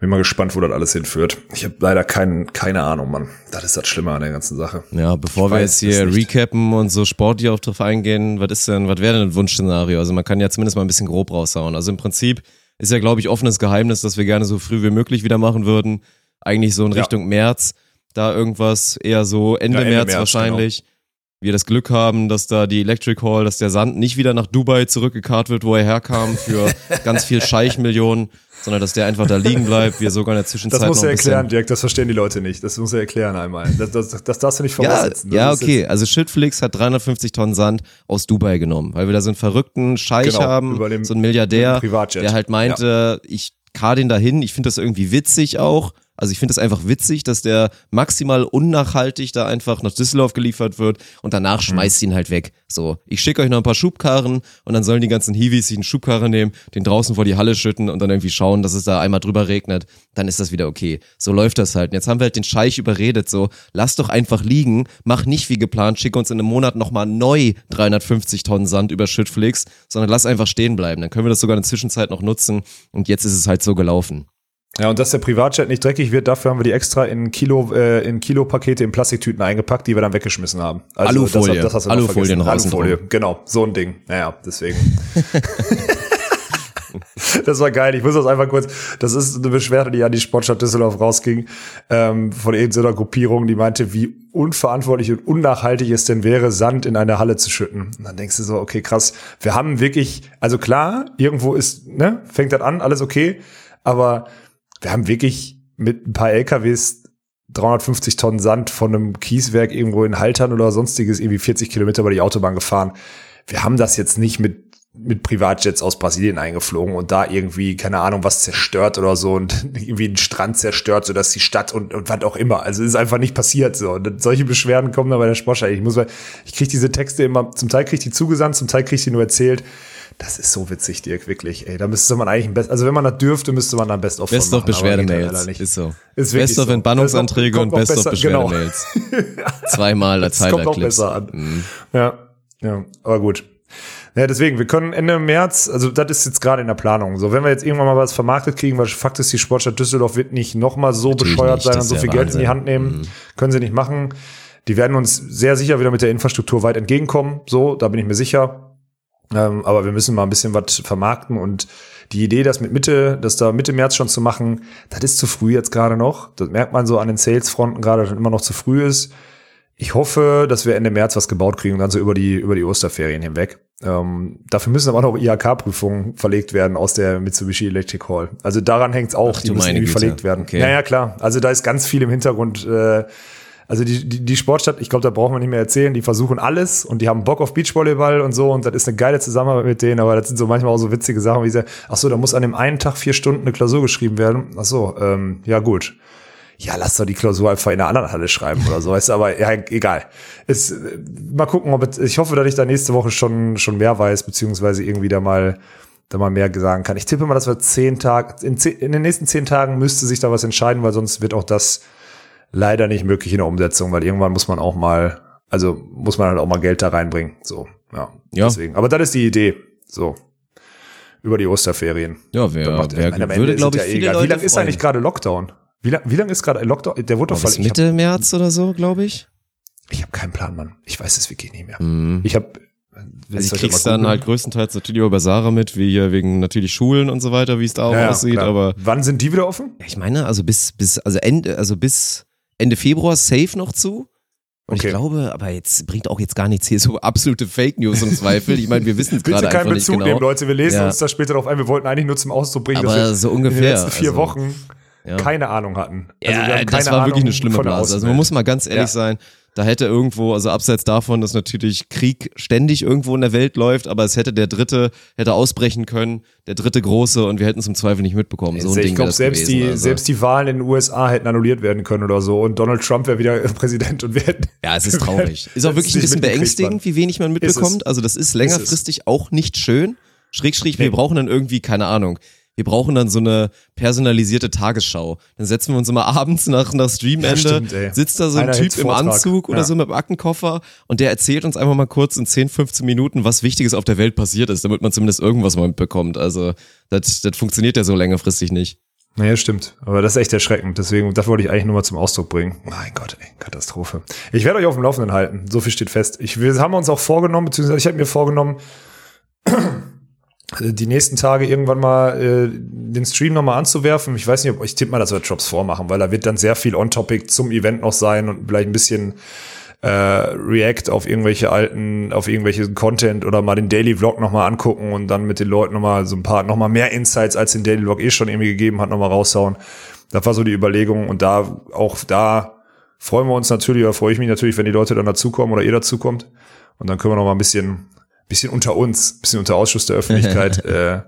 Bin mal gespannt, wo das alles hinführt. Ich habe leider kein, keine Ahnung, Mann. Das ist das Schlimme an der ganzen Sache. Ja, bevor Ich wir jetzt hier recappen und so sportlich auch drauf eingehen, was ist denn, was wäre denn ein Wunschszenario? Also man kann ja zumindest mal ein bisschen grob raushauen. Also im Prinzip ist ja, glaube ich, offenes Geheimnis, dass wir gerne so früh wie möglich wieder machen würden. Eigentlich so in Ja. Richtung März, da irgendwas eher so Ende, Ja, Ende März, März, wahrscheinlich. Wir das Glück haben, dass da die Electric Hall, dass der Sand nicht wieder nach Dubai zurückgekarrt wird, wo er herkam, für ganz viel Scheichmillionen, sondern dass der einfach da liegen bleibt, wir sogar in der Zwischenzeit Das muss er erklären, Dirk, das verstehen die Leute nicht. Das muss er erklären einmal. Das, das, das darfst du nicht Ja, voraussetzen. Ja, ist okay. Also Shitflix hat 350 Tonnen Sand aus Dubai genommen, weil wir da so einen verrückten Scheich Genau, haben, dem- so einen Milliardär, der halt meinte, ich kar den dahin. Ich finde das irgendwie witzig auch. Also ich finde das einfach witzig, dass der maximal unnachhaltig da einfach nach Düsseldorf geliefert wird und danach schmeißt ihn halt weg. So, ich schicke euch noch ein paar Schubkarren und dann sollen die ganzen Hiwis sich einen Schubkarren nehmen, den draußen vor die Halle schütten und dann irgendwie schauen, dass es da einmal drüber regnet. Dann ist das wieder okay. So läuft das halt. Und jetzt haben wir halt den Scheich überredet, so, lass doch einfach liegen, mach nicht wie geplant, schick uns in einem Monat nochmal neu 350 Tonnen Sand über Schüttflix, sondern lass einfach stehen bleiben. Dann können wir das sogar in der Zwischenzeit noch nutzen und jetzt ist es halt so gelaufen. Ja, und dass der Privatjet nicht dreckig wird, dafür haben wir die extra in Kilo, äh, in Kilopakete in Plastiktüten eingepackt, die wir dann weggeschmissen haben. Also Alufolie. Das, das hast du noch Alufolie noch vergessen. außen drum. Alufolie, genau, so ein Ding. Naja, deswegen. Das war geil. Ich muss das einfach kurz. Das ist eine Beschwerde, die an die Sportstadt Düsseldorf rausging, ähm, von irgendeiner Gruppierung, die meinte, wie unverantwortlich und unnachhaltig es denn wäre, Sand in eine Halle zu schütten. Und dann denkst du so, okay, krass. Wir haben wirklich, also klar, irgendwo ist, ne, fängt das an, alles okay, aber wir haben wirklich mit ein paar LKWs 350 Tonnen Sand von einem Kieswerk irgendwo in Haltern oder sonstiges irgendwie 40 Kilometer über die Autobahn gefahren. Wir haben das jetzt nicht mit mit Privatjets aus Brasilien eingeflogen und da irgendwie, keine Ahnung, was zerstört oder so und irgendwie einen Strand zerstört, sodass die Stadt und, und was auch immer. Also ist einfach nicht passiert so. Und solche Beschwerden kommen dann bei der Sportschau. Ich muss ich kriege diese Texte immer, zum Teil kriege ich die zugesandt, zum Teil kriege ich die nur erzählt. Das ist so witzig, Dirk, wirklich. Ey, da müsste man eigentlich ein Best, also wenn man das dürfte, müsste man dann Best of Best of halt Beschwerdemails. nicht. Ist so. Ist Best of so. Entbannungsanträge und Best of besser- genau. Beschwerdemails. Zweimal als Das kommt auch besser an. Mhm. Ja, ja, aber gut. Ja, deswegen, wir können Ende März, also das ist jetzt gerade in der Planung. So, wenn wir jetzt irgendwann mal was vermarktet kriegen, weil Fakt ist, die Sportstadt Düsseldorf wird nicht nochmal so Natürlich bescheuert nicht, sein und so viel Geld in die. Mhm. Hand nehmen. Können sie nicht machen. Die werden uns sehr sicher wieder mit der Infrastruktur weit entgegenkommen. So, da bin ich mir sicher. Ähm, aber wir müssen mal ein bisschen was vermarkten und die Idee, das mit Mitte, das da Mitte März schon zu machen, das ist zu früh jetzt gerade noch. Das merkt man so an den Salesfronten gerade, dass das immer noch zu früh ist. Ich hoffe, dass wir Ende März was gebaut kriegen, dann so über die, über die Osterferien hinweg. Ähm, dafür müssen aber noch IHK-Prüfungen verlegt werden aus der Mitsubishi Electric Hall. Also daran hängt's auch, Ach die müssen irgendwie Güte. verlegt werden. Okay. Naja, klar. Also da ist ganz viel im Hintergrund. Äh, also die, die, die Sportstadt, ich glaube, da brauchen wir nicht mehr erzählen, die versuchen alles und die haben Bock auf Beachvolleyball und so und das ist eine geile Zusammenarbeit mit denen, aber das sind so manchmal auch so witzige Sachen, wie ach so, da muss an dem einen Tag vier Stunden eine Klausur geschrieben werden. Ach so, ähm, ja gut ja, lass doch die Klausur einfach in einer anderen Halle schreiben oder so. Weißt du, aber ja, egal. Es, äh, mal gucken, ob ich hoffe, dass ich da nächste Woche schon, schon mehr weiß, beziehungsweise irgendwie da mal, da mal mehr sagen kann. Ich tippe mal, dass wir zehn Tage, in, zehn, in den nächsten zehn Tagen müsste sich da was entscheiden, weil sonst wird auch das leider nicht möglich in der Umsetzung, weil irgendwann muss man auch mal, also muss man halt auch mal Geld da reinbringen. So, ja. Ja. Deswegen. Aber das ist die Idee. So. Über die Osterferien. Ja, wer, macht- wer am Ende würde, glaube ich, ja viele egal. Leute Wie lange ist eigentlich gerade Lockdown? Wie lange wie lang ist gerade Lockdown? Der wurde doch Oh, bis verl- ich hab- Mitte März oder so, glaube ich. Ich habe keinen Plan, Mann. Ich weiß es wirklich nicht mehr. Mhm. Ich habe Also ich krieg's dann halt größtenteils natürlich über Sarah mit, wie hier wegen natürlich Schulen und so weiter, wie es da auch ja, aussieht, klar. aber wann sind die wieder offen? Ja, ich meine, also bis, bis, also Ende, also bis Ende Februar safe noch zu. Und Okay. ich glaube, aber jetzt bringt auch jetzt gar nichts hier so absolute Fake News im Zweifel. Ich meine, wir wissen es Bitte gerade keinen einfach nicht Bezug genau. nehmen, Leute. Wir lesen Ja. uns da später darauf ein. Wir wollten eigentlich nur zum Ausdruck bringen, Aber dass wir so in den ungefähr, letzten vier also, Wochen Ja. keine Ahnung hatten. Also Ja, das war wirklich Ahnung eine schlimme Blase. Also man muss mal ganz ehrlich sein, da hätte irgendwo, also abseits davon, dass natürlich Krieg ständig irgendwo in der Welt läuft, aber es hätte der dritte, hätte ausbrechen können, der dritte große und wir hätten es im Zweifel nicht mitbekommen. So ein ich glaube, selbst, gewesen, die, also. selbst die Wahlen in den USA hätten annulliert werden können oder so und Donald Trump wäre wieder Präsident und wir hätten. Ja, es ist traurig. Ist auch wirklich ein bisschen beängstigend, wie wenig man Ist mitbekommt. Also das ist längerfristig auch nicht schön. Schrägstrich, wir Nee. brauchen dann irgendwie, keine Ahnung, wir brauchen dann so eine personalisierte Tagesschau. Dann setzen wir uns immer abends nach, nach Streamende, stimmt, ey. sitzt da so ein Einer Typ im. Anzug oder Ja. so mit dem Aktenkoffer und der erzählt uns einfach mal kurz in 10, 15 Minuten, was Wichtiges auf der Welt passiert ist, damit man zumindest irgendwas mal mitbekommt. Also das, das funktioniert ja so längerfristig nicht. Naja, stimmt. Aber das ist echt erschreckend. Deswegen, das wollte ich eigentlich nur mal zum Ausdruck bringen. Mein Gott, ey, Katastrophe. Ich werde euch auf dem Laufenden halten. So viel steht fest. Ich, wir haben uns auch vorgenommen, beziehungsweise ich habe mir vorgenommen, die nächsten Tage irgendwann mal äh, den Stream nochmal anzuwerfen. Ich weiß nicht, ob ich tippe mal, dass wir Drops vormachen, weil da wird dann sehr viel On-Topic zum Event noch sein und vielleicht ein bisschen äh, React auf irgendwelche alten, auf irgendwelche Content oder mal den Daily Vlog nochmal angucken und dann mit den Leuten nochmal so ein paar, nochmal mehr Insights, als den Daily Vlog eh schon irgendwie gegeben hat, nochmal raushauen. Das war so die Überlegung und da, auch da freuen wir uns natürlich, oder freue ich mich natürlich, wenn die Leute dann dazukommen oder ihr dazukommt. Und dann können wir noch mal ein bisschen, bisschen unter uns, bisschen unter Ausschuss der Öffentlichkeit äh,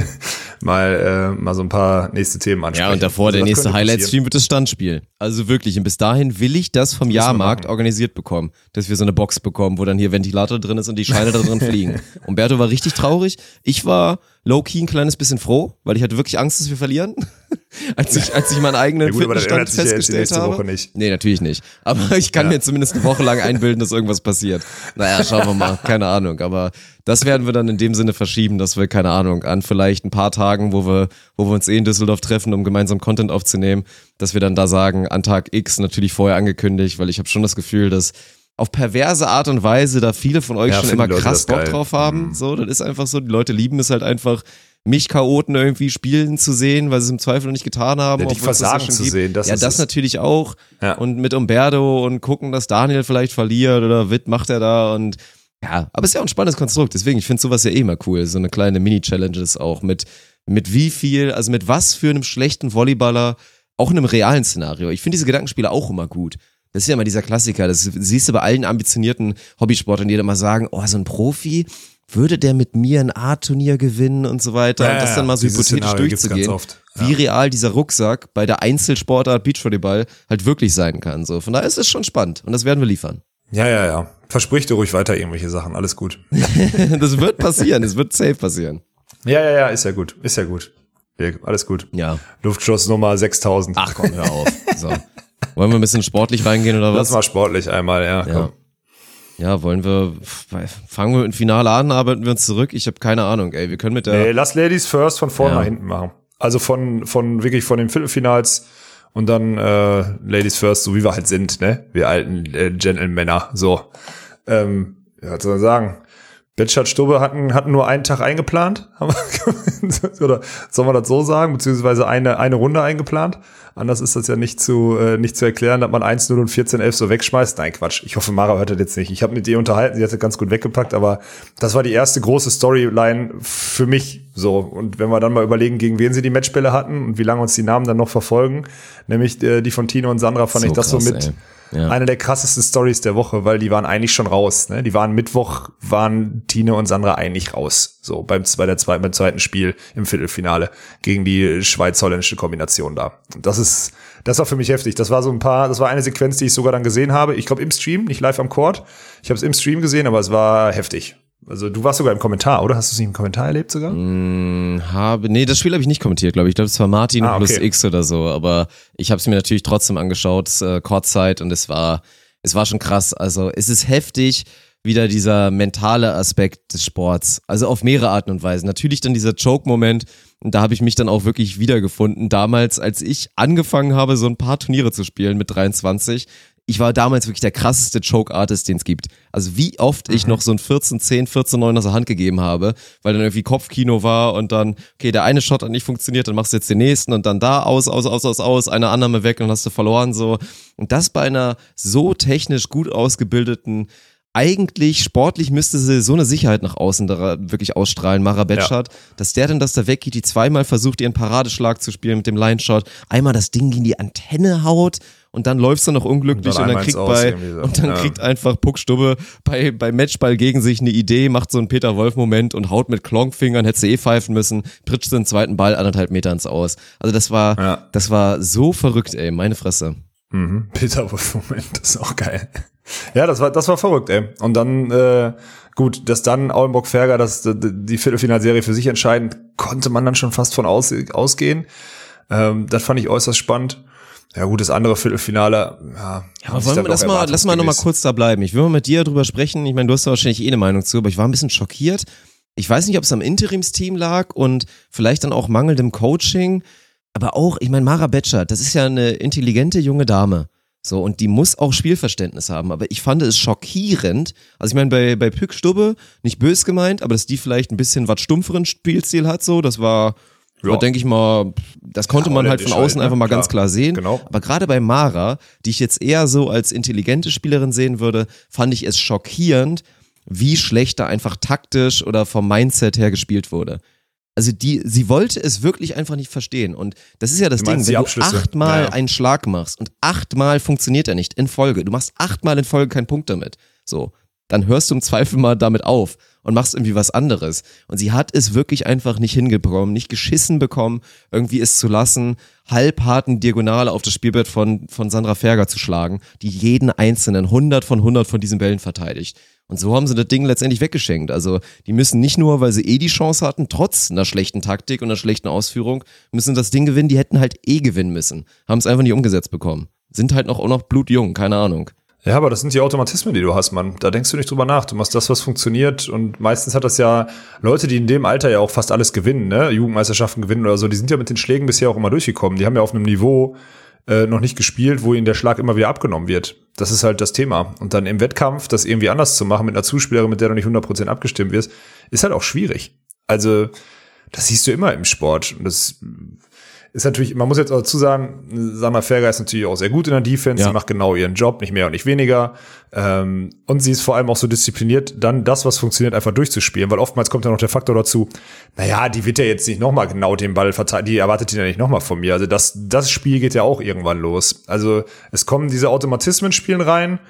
mal, äh, mal so ein paar nächste Themen ansprechen. Ja, und davor Also der nächste. Highlight-Stream wird das Standspiel. Also wirklich, und bis dahin will ich das vom Jahrmarkt organisiert bekommen, dass wir so eine Box bekommen, wo dann hier Ventilator drin ist und die Scheine da drin fliegen. Umberto war richtig traurig. Ich war low-key ein kleines bisschen froh, weil ich hatte wirklich Angst, dass wir verlieren. als ich, als ich meinen eigenen Ja gut, Fitnessstand ja jetzt festgestellt nächste habe. Woche nicht. Nee, natürlich nicht. Aber ich kann Ja. mir zumindest eine Woche lang einbilden, dass irgendwas passiert. Naja, schauen wir mal. Keine Ahnung. Aber das werden wir dann in dem Sinne verschieben, dass wir, keine Ahnung, an vielleicht ein paar Tagen, wo wir, wo wir uns eh in Düsseldorf treffen, um gemeinsam Content aufzunehmen, dass wir dann da sagen, an Tag X natürlich vorher angekündigt, weil ich habe schon das Gefühl, dass auf perverse Art und Weise da viele von euch Ja, schon immer die Leute krass Bock geil. drauf haben. Mhm. So, das ist einfach so. Die Leute lieben es halt einfach, mich Chaoten irgendwie spielen zu sehen, weil sie es im Zweifel noch nicht getan haben. Ja, das versagen zu gibt. sehen, das ja, das es. natürlich auch. Ja. Und mit Umberto und gucken, dass Daniel vielleicht verliert oder Witt macht er da und ja, aber es ist ja auch ein spannendes Konstrukt. Deswegen, ich finde sowas ja eh immer cool. So eine kleine Mini-Challenges auch mit, mit wie viel, also mit was für einem schlechten Volleyballer, auch in einem realen Szenario. Ich finde diese Gedankenspiele auch immer gut. Das ist ja immer dieser Klassiker. Das siehst du bei allen ambitionierten Hobbysportlern, die dann immer sagen, oh, so ein Profi, würde der mit mir ein A-Turnier gewinnen und so weiter. Ja, und das ja, dann mal so hypothetisch Szenario durchzugehen. ganz oft. Wie real dieser Rucksack bei der Einzelsportart Beachvolleyball halt wirklich sein kann. So, von daher ist es schon spannend und das werden wir liefern. Ja, ja, ja. Versprich dir ruhig weiter irgendwelche Sachen. Alles gut. das wird passieren, es wird safe passieren. Ja, ja, ja, ist ja gut. Ist ja gut. Ja, alles gut. Ja. Luftschloss Nummer 6000. Ach komm, hör auf. So. Wollen wir ein bisschen sportlich reingehen oder was? Lass mal sportlich einmal, ja. Ja. Komm. Ja, wollen wir, fangen wir mit dem Finale an, arbeiten wir uns zurück? Ich habe keine Ahnung, ey, wir können mit der, Nee, lass Ladies first von vorne Ja. nach hinten machen. Also von, von wirklich von den Viertelfinals und dann äh, Ladies first, so wie wir halt sind, ne? Wir alten äh, Gentlemänner. So. Ähm, ja, was soll man sagen? Betschart Stubbe hatten, hatten nur einen Tag eingeplant. Haben wir- Oder soll man das so sagen? Beziehungsweise eine, eine Runde eingeplant. Anders ist das ja nicht zu, äh, nicht zu erklären, dass man 1-0 und 14-11 so wegschmeißt. Nein, Quatsch. Ich hoffe, Mara hört das jetzt nicht. Ich habe mit ihr unterhalten, sie hat das ganz gut weggepackt, aber das war die erste große Storyline für mich so. Und wenn wir dann mal überlegen, gegen wen sie die Matchbälle hatten und wie lange uns die Namen dann noch verfolgen, nämlich äh, die von Tino und Sandra, fand So ich das krass, so mit ey. Ja. eine der krassesten Stories der Woche, weil die waren eigentlich schon raus. Ne? Die waren Mittwoch, waren Tine und Sandra eigentlich raus. So beim, bei der zweiten, beim zweiten Spiel im Viertelfinale gegen die schweiz-holländische Kombination da. Und das ist, das war für mich heftig. Das war so ein paar, das war eine Sequenz, die ich sogar dann gesehen habe. Ich glaube im Stream, nicht live am Court. Ich habe es im Stream gesehen, aber es war heftig. Also du warst sogar im Kommentar, oder? Hast du es nicht im Kommentar erlebt sogar? habe, nee, das Spiel habe ich nicht kommentiert, glaube ich. Ich glaube, es war Martin Ah, plus okay. X oder so, aber ich habe es mir natürlich trotzdem angeschaut, äh, Kurzzeit und es war, es war schon krass. Also es ist heftig, wieder dieser mentale Aspekt des Sports. Also auf mehrere Arten und Weisen. Natürlich dann dieser Choke-Moment und da habe ich mich dann auch wirklich wiedergefunden. Damals, als ich angefangen habe, so ein paar Turniere zu spielen mit 23, ich war damals wirklich der krasseste Choke-Artist, den es gibt. Also wie oft ich noch so ein 14, 10, 14, 9 aus der Hand gegeben habe, weil dann irgendwie Kopfkino war und dann, okay, der eine Shot hat nicht funktioniert, dann machst du jetzt den nächsten und dann da aus, aus, aus, aus, aus, eine Annahme weg und hast du verloren so. Und das bei einer so technisch gut ausgebildeten eigentlich sportlich müsste sie so eine Sicherheit nach außen da wirklich ausstrahlen, Mara Betschart, dass der dann das da weggeht, die zweimal versucht, ihren Paradeschlag zu spielen mit dem Line-Shot, einmal das Ding gegen die Antenne haut und dann läufst du noch unglücklich Und und dann dann, einmal kriegt bei so. und dann Ja. kriegt einfach Puckstubbe bei, bei Matchball gegen sich eine Idee, macht so einen Peter Wolf-Moment und haut mit Klonkfingern, hätte sie eh pfeifen müssen, pritscht den zweiten Ball anderthalb Meter ins Aus. Also das war, Ja. das war so verrückt, ey, meine Fresse. Mhm. Peter Wolf, Moment, das ist auch geil. Ja, das war, das war verrückt, ey. Und dann, äh, gut, dass dann Aulenburg-Ferger das, die, die Viertelfinalserie für sich entscheiden, konnte man dann schon fast von aus, ausgehen. Ähm, das fand ich äußerst spannend. Ja, gut, das andere Viertelfinale, ja. Ja, aber wollen wir, lass mal, lass mal nochmal kurz da bleiben. Ich will mal mit dir drüber sprechen. Ich meine, du hast da wahrscheinlich eh eine Meinung zu, aber ich war ein bisschen schockiert. Ich weiß nicht, ob es am Interimsteam lag und vielleicht dann auch mangelndem Coaching, aber auch, ich meine, Mara Betschert, das ist ja eine intelligente junge Dame. So, und die muss auch Spielverständnis haben. Aber ich fand es schockierend. Also, ich meine, bei, bei Pück Stubbe, nicht bös gemeint, aber dass die vielleicht ein bisschen was stumpferen Spielstil hat, so, das war, Ja. denke ich mal, das konnte Ja, man halt von außen halt, ne? einfach mal Klar. ganz klar sehen. Genau. Aber gerade bei Mara, die ich jetzt eher so als intelligente Spielerin sehen würde, fand ich es schockierend, wie schlecht da einfach taktisch oder vom Mindset her gespielt wurde. Also die, sie wollte es wirklich einfach nicht verstehen. Und das ist ja das Du Ding, wenn du achtmal Ja, ja. einen Schlag machst und achtmal funktioniert er nicht in Folge, du machst achtmal in Folge keinen Punkt damit. So, dann hörst du im Zweifel mal damit auf und machst irgendwie was anderes. Und sie hat es wirklich einfach nicht hingekommen, nicht geschissen bekommen, irgendwie es zu lassen, halbharten Diagonale auf das Spielbrett von, von Sandra Ferger zu schlagen, die jeden einzelnen 100 von 100 von diesen Bällen verteidigt. Und so haben sie das Ding letztendlich weggeschenkt. Also die müssen nicht nur, weil sie eh die Chance hatten, trotz einer schlechten Taktik und einer schlechten Ausführung, müssen das Ding gewinnen. Die hätten halt eh gewinnen müssen. Haben es einfach nicht umgesetzt bekommen. Sind halt noch, auch noch blutjung, keine Ahnung. Ja, aber das sind die Automatismen, die du hast, Mann. Da denkst du nicht drüber nach. Du machst das, was funktioniert. Und meistens hat das ja Leute, die in dem Alter ja auch fast alles gewinnen, ne? Jugendmeisterschaften gewinnen oder so, die sind ja mit den Schlägen bisher auch immer durchgekommen. Die haben ja auf einem Niveau äh, noch nicht gespielt, wo ihnen der Schlag immer wieder abgenommen wird. Das ist halt das Thema. Und dann im Wettkampf das irgendwie anders zu machen mit einer Zuspielerin, mit der du nicht 100% abgestimmt wirst, ist halt auch schwierig. Also, das siehst du immer im Sport. Und das ist natürlich, man muss jetzt auch dazu sagen, Sandra Ferger ist natürlich auch sehr gut in der Defense, Ja. sie macht genau ihren Job, nicht mehr und nicht weniger. Ähm, und sie ist vor allem auch so diszipliniert, dann das, was funktioniert, einfach durchzuspielen, weil oftmals kommt ja noch der Faktor dazu, naja, die wird ja jetzt nicht nochmal genau den Ball verteidigen, die erwartet die ja nicht nochmal von mir. Also das, das Spiel geht ja auch irgendwann los. Also es kommen diese Automatismen spielen rein,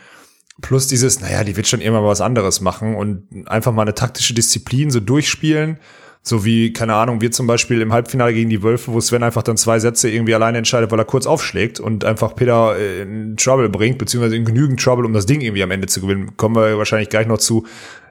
plus dieses, naja, die wird schon irgendwann mal was anderes machen und einfach mal eine taktische Disziplin so durchspielen So wie, keine Ahnung, wir zum Beispiel im Halbfinale gegen die Wölfe, wo Sven einfach dann zwei Sätze irgendwie alleine entscheidet, weil er kurz aufschlägt und einfach Peter in Trouble bringt, beziehungsweise in genügend Trouble, um das Ding irgendwie am Ende zu gewinnen. Kommen wir wahrscheinlich gleich noch zu,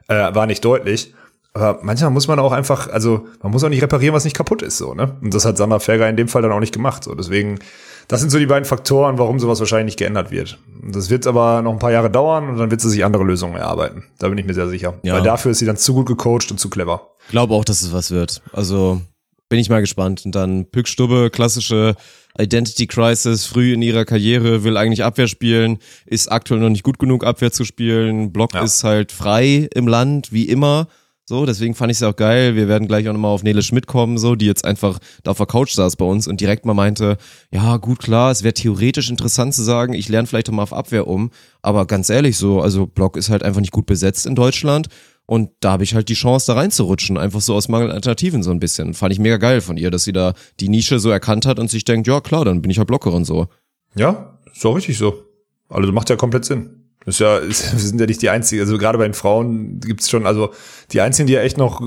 äh, war nicht deutlich. Aber manchmal muss man auch einfach, also man muss auch nicht reparieren, was nicht kaputt ist, so, ne? Und das hat Sander Ferger in dem Fall dann auch nicht gemacht. So, deswegen, das sind so die beiden Faktoren, warum sowas wahrscheinlich nicht geändert wird. Das wird aber noch ein paar Jahre dauern und dann wird sie sich andere Lösungen erarbeiten. Da bin ich mir sehr sicher. Ja. Weil dafür ist sie dann zu gut gecoacht und zu clever. Glaube auch, dass es was wird. Also bin ich mal gespannt. Und dann Pück Stubbe, klassische Identity Crisis, früh in ihrer Karriere, will eigentlich Abwehr spielen, ist aktuell noch nicht gut genug, Abwehr zu spielen. Block Ja. ist halt frei im Land, wie immer. So, deswegen fand ich es auch geil. Wir werden gleich auch nochmal auf Nele Schmidt kommen, so, die jetzt einfach da auf der Couch saß bei uns und direkt mal meinte, ja, gut, klar, es wäre theoretisch interessant zu sagen, ich lerne vielleicht mal auf Abwehr um. Aber ganz ehrlich, so, also Block ist halt einfach nicht gut besetzt in Deutschland. Und da habe ich halt die Chance, da reinzurutschen, einfach so aus Mangel an Alternativen so ein bisschen. Fand ich mega geil von ihr, dass sie da die Nische so erkannt hat und sich denkt, ja klar, dann bin ich halt Blockerin so. Ja, auch richtig so. Also macht ja komplett Sinn. Ist ja, wir sind ja nicht die einzigen, also gerade bei den Frauen gibt's schon, also die einzigen, die ja echt noch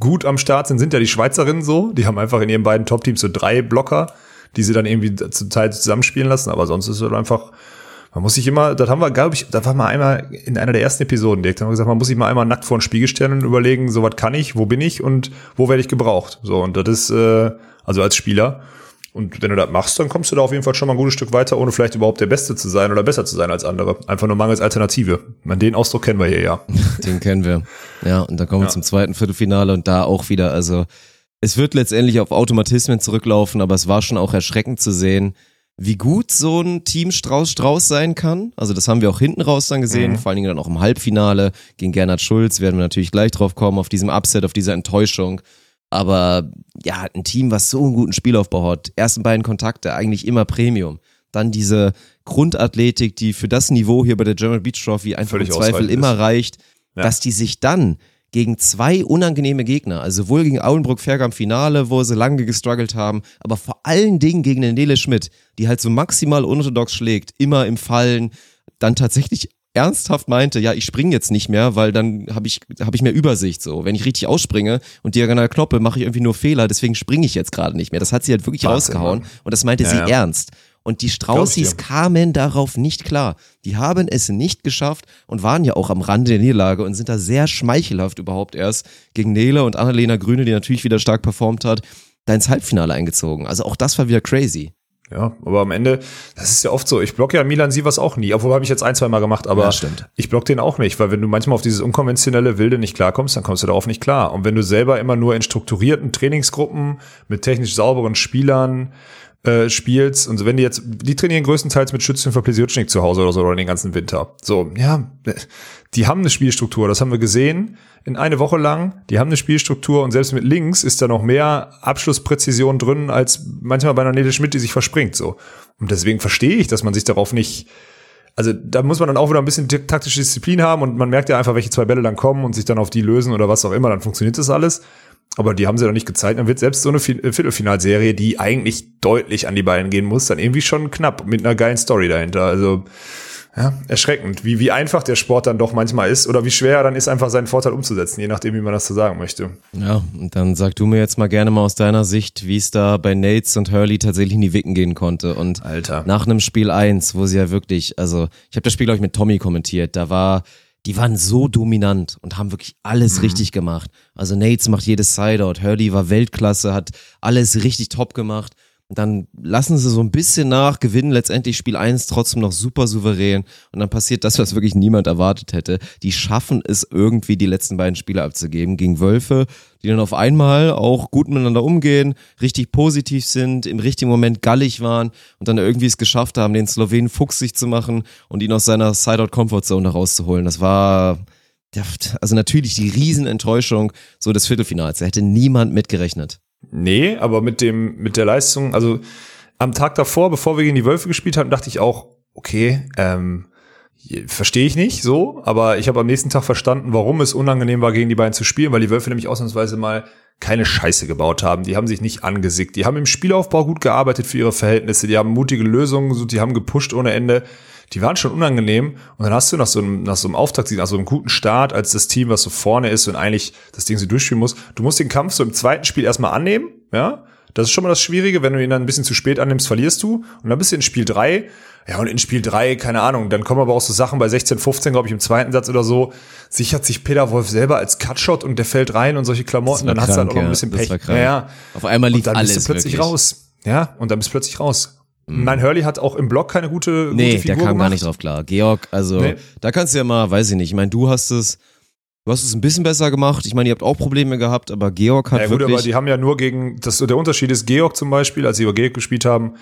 gut am Start sind, sind ja die Schweizerinnen so. Die haben einfach in ihren beiden Top-Teams so drei Blocker, die sie dann irgendwie zum Teil zusammenspielen lassen, aber sonst ist es halt einfach, man muss sich immer, das haben wir, glaube ich, da war mal einmal in einer der ersten Episoden, direkt haben wir gesagt, man muss sich mal einmal nackt vor den Spiegel stellen und überlegen, so was kann ich, wo bin ich und wo werde ich gebraucht. So, und das ist, äh, also als Spieler. Und wenn du das machst, dann kommst du da auf jeden Fall schon mal ein gutes Stück weiter, ohne vielleicht überhaupt der Beste zu sein oder besser zu sein als andere. Einfach nur mangels Alternative. Man, den Ausdruck kennen wir hier ja. Den kennen wir. Ja, und dann kommen wir Ja. zum zweiten Viertelfinale und da auch wieder, also es wird letztendlich auf Automatismen zurücklaufen, aber es war schon auch erschreckend zu sehen, wie gut so ein Team Strauß Strauß sein kann. Also das haben wir auch hinten raus dann gesehen, vor allen Dingen dann auch im Halbfinale gegen Gernot Schulz, werden wir natürlich gleich drauf kommen, auf diesem Upset, auf diese Enttäuschung. Aber ja, ein Team, was so einen guten Spielaufbau hat, ersten beiden Kontakte, eigentlich immer Premium. Dann diese Grundathletik, die für das Niveau hier bei der German Beach Trophy einfach Völlig im Zweifel immer ist. reicht, Ja. dass die sich dann gegen zwei unangenehme Gegner, also sowohl gegen Auenbruck-Ferger im Finale, wo sie lange gestruggelt haben, aber vor allen Dingen gegen den Nele Schmidt, die halt so maximal unorthodox schlägt, immer im Fallen, dann tatsächlich ernsthaft meinte, ja, ich springe jetzt nicht mehr, weil dann habe ich, hab ich mehr Übersicht so. Wenn ich richtig ausspringe und diagonal kloppe, mache ich irgendwie nur Fehler, deswegen springe ich jetzt gerade nicht mehr. Das hat sie halt wirklich Wahnsinn, rausgehauen Mann. und das meinte Ja, sie ja. ernst. Und die Straußis kamen darauf nicht klar. Die haben es nicht geschafft und waren ja auch am Rande der Niederlage und sind da sehr schmeichelhaft überhaupt erst gegen Nele und Annalena Grüne, die natürlich wieder stark performt hat, da ins Halbfinale eingezogen. Also auch das war wieder crazy. Ja, aber am Ende, das ist ja oft so. Ich blocke ja Milan Sievers auch nie. Obwohl habe ich jetzt ein, zwei Mal gemacht, aber Ja, stimmt. ich block den auch nicht, weil wenn du manchmal auf dieses unkonventionelle Wilde nicht klarkommst, dann kommst du darauf nicht klar. Und wenn du selber immer nur in strukturierten Trainingsgruppen mit technisch sauberen Spielern äh, spielst und so, wenn die jetzt, die trainieren größtenteils mit Schützen für Plesiotschnik zu Hause oder so oder den ganzen Winter. So, ja, die haben eine Spielstruktur, das haben wir gesehen in eine Woche lang. Die haben eine Spielstruktur und selbst mit links ist da noch mehr Abschlusspräzision drin als manchmal bei einer Schmidt, die sich verspringt, so. Und deswegen verstehe ich, dass man sich darauf nicht, also da muss man dann auch wieder ein bisschen taktische Disziplin haben und man merkt ja einfach, welche zwei Bälle dann kommen und sich dann auf die lösen oder was auch immer, dann funktioniert das alles. Aber die haben sie noch nicht gezeigt. Dann wird selbst so eine äh, Viertelfinalserie, die eigentlich deutlich an die Beine gehen muss, dann irgendwie schon knapp mit einer geilen Story dahinter. Also ja, erschreckend, wie, wie einfach der Sport dann doch manchmal ist oder wie schwer er dann ist, einfach seinen Vorteil umzusetzen, je nachdem, wie man das so sagen möchte. Ja, und dann sag du mir jetzt mal gerne mal aus deiner Sicht, wie es da bei Nates und Hurley tatsächlich in die Wicken gehen konnte. Und Alter. nach einem Spiel eins, wo sie ja wirklich, also ich habe das Spiel, glaube ich, mit Tommy kommentiert, da war, die waren so dominant und haben wirklich alles richtig gemacht. Also Nates macht jedes Sideout, Hurley war Weltklasse, hat alles richtig top gemacht. Dann lassen sie so ein bisschen nach, gewinnen letztendlich Spiel 1 trotzdem noch super souverän. Und dann passiert das, was wirklich niemand erwartet hätte. Die schaffen es irgendwie, die letzten beiden Spiele abzugeben gegen Wölfe, die dann auf einmal auch gut miteinander umgehen, richtig positiv sind, im richtigen Moment gallig waren und dann irgendwie es geschafft haben, den Slowenen fuchsig zu machen und ihn aus seiner Side-Out-Comfort-Zone rauszuholen. Das war, also natürlich die Riesenenttäuschung so des Viertelfinals. Da hätte niemand mitgerechnet. Nee, aber mit dem, mit der Leistung, also am Tag davor, bevor wir gegen die Wölfe gespielt haben, dachte ich auch, okay, ähm, verstehe ich nicht so, aber ich habe am nächsten Tag verstanden, warum es unangenehm war, gegen die beiden zu spielen, weil die Wölfe nämlich ausnahmsweise mal keine Scheiße gebaut haben. Die haben sich nicht angesickt. Die haben im Spielaufbau gut gearbeitet für ihre Verhältnisse. Die haben mutige Lösungen, die haben gepusht ohne Ende. Die waren schon unangenehm. Und dann hast du nach so einem, nach so einem Auftakt, nach so einem guten Start, als das Team, was so vorne ist und eigentlich das Ding so durchspielen muss, du musst den Kampf so im zweiten Spiel erstmal annehmen, ja. Das ist schon mal das Schwierige, wenn du ihn dann ein bisschen zu spät annimmst, verlierst du. Und dann bist du in Spiel drei Ja, und in Spiel drei keine Ahnung, dann kommen aber auch so Sachen bei 16, 15, glaube ich, im zweiten Satz oder so, sichert sich Peter Wolf selber als Cutshot und der fällt rein und solche Klamotten, dann hast du krank, halt auch noch ein bisschen Pech. krank. Ja, ja. Auf einmal lief und dann alles bist du plötzlich wirklich. raus. Ja, und dann bist du plötzlich raus. Mein Hurley hat auch im Block keine gute, Nee, gute Figur der kam gemacht. gar nicht drauf klar. Georg, also Nee. da kannst du ja mal, weiß ich nicht, ich meine, du hast es, du hast es ein bisschen besser gemacht. Ich meine, ihr habt auch Probleme gehabt, aber Georg hat Ja gut, wirklich. aber die haben ja nur gegen, das, der Unterschied ist Georg zum Beispiel, als sie über Georg gespielt haben,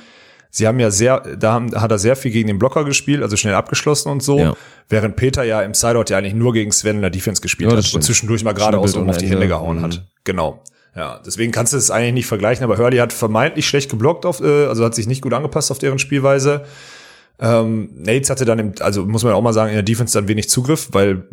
sie haben ja sehr, da haben, hat er sehr viel gegen den Blocker gespielt, also schnell abgeschlossen und so, Ja. während Peter ja im Sideout ja eigentlich nur gegen Sven in der Defense gespielt Ja, hat stimmt. und zwischendurch mal geradeaus oben auf die Hände gehauen Mhm. hat. Genau. Ja, deswegen kannst du es eigentlich nicht vergleichen, aber Hurley hat vermeintlich schlecht geblockt auf, äh, also hat sich nicht gut angepasst auf deren Spielweise. Ähm, Nates hatte dann, im, also muss man auch mal sagen, in der Defense dann wenig Zugriff, weil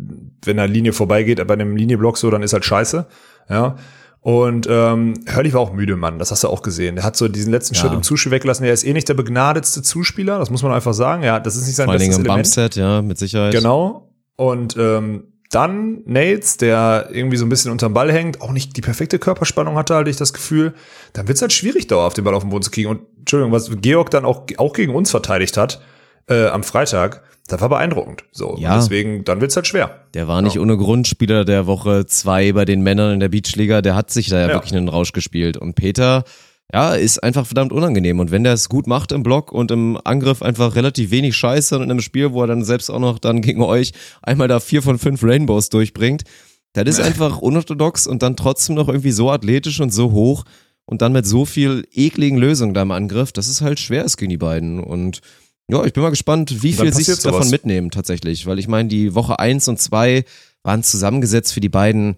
wenn eine Linie vorbeigeht bei einem Linienblock so, dann ist halt scheiße. Ja. Und ähm, Hurley war auch müde, Mann. Das hast du auch gesehen. Der hat so diesen letzten Schritt im Zuspiel weggelassen. Er ist eh nicht der begnadetste Zuspieler, das muss man einfach sagen. Ja, das ist nicht sein vor bestes im Element. Bumpset, ja, mit Sicherheit. Genau. Und ähm, dann Nates, der irgendwie so ein bisschen unterm Ball hängt, auch nicht die perfekte Körperspannung hatte, hatte ich das Gefühl. Dann wird's halt schwierig, dauerhaft den Ball auf den Boden zu kriegen. Und Entschuldigung, was Georg dann auch, auch gegen uns verteidigt hat äh, am Freitag, das war beeindruckend. So, Ja. deswegen, dann wird's halt schwer. Der war nicht ohne Grund Spieler der Woche zwei bei den Männern in der Beachliga. Der hat sich da ja, Ja. wirklich einen Rausch gespielt. Und Peter, ja, ist einfach verdammt unangenehm. Und wenn der es gut macht im Block und im Angriff einfach relativ wenig Scheiße und in einem Spiel, wo er dann selbst auch noch dann gegen euch einmal da vier von fünf Rainbows durchbringt, das ist einfach unorthodox und dann trotzdem noch irgendwie so athletisch und so hoch und dann mit so viel ekligen Lösungen da im Angriff, dass es halt schwer ist gegen die beiden. Und ja, ich bin mal gespannt, wie viel sie passiert davon mitnehmen tatsächlich, weil ich meine, die Woche eins und zwei waren zusammengesetzt für die beiden.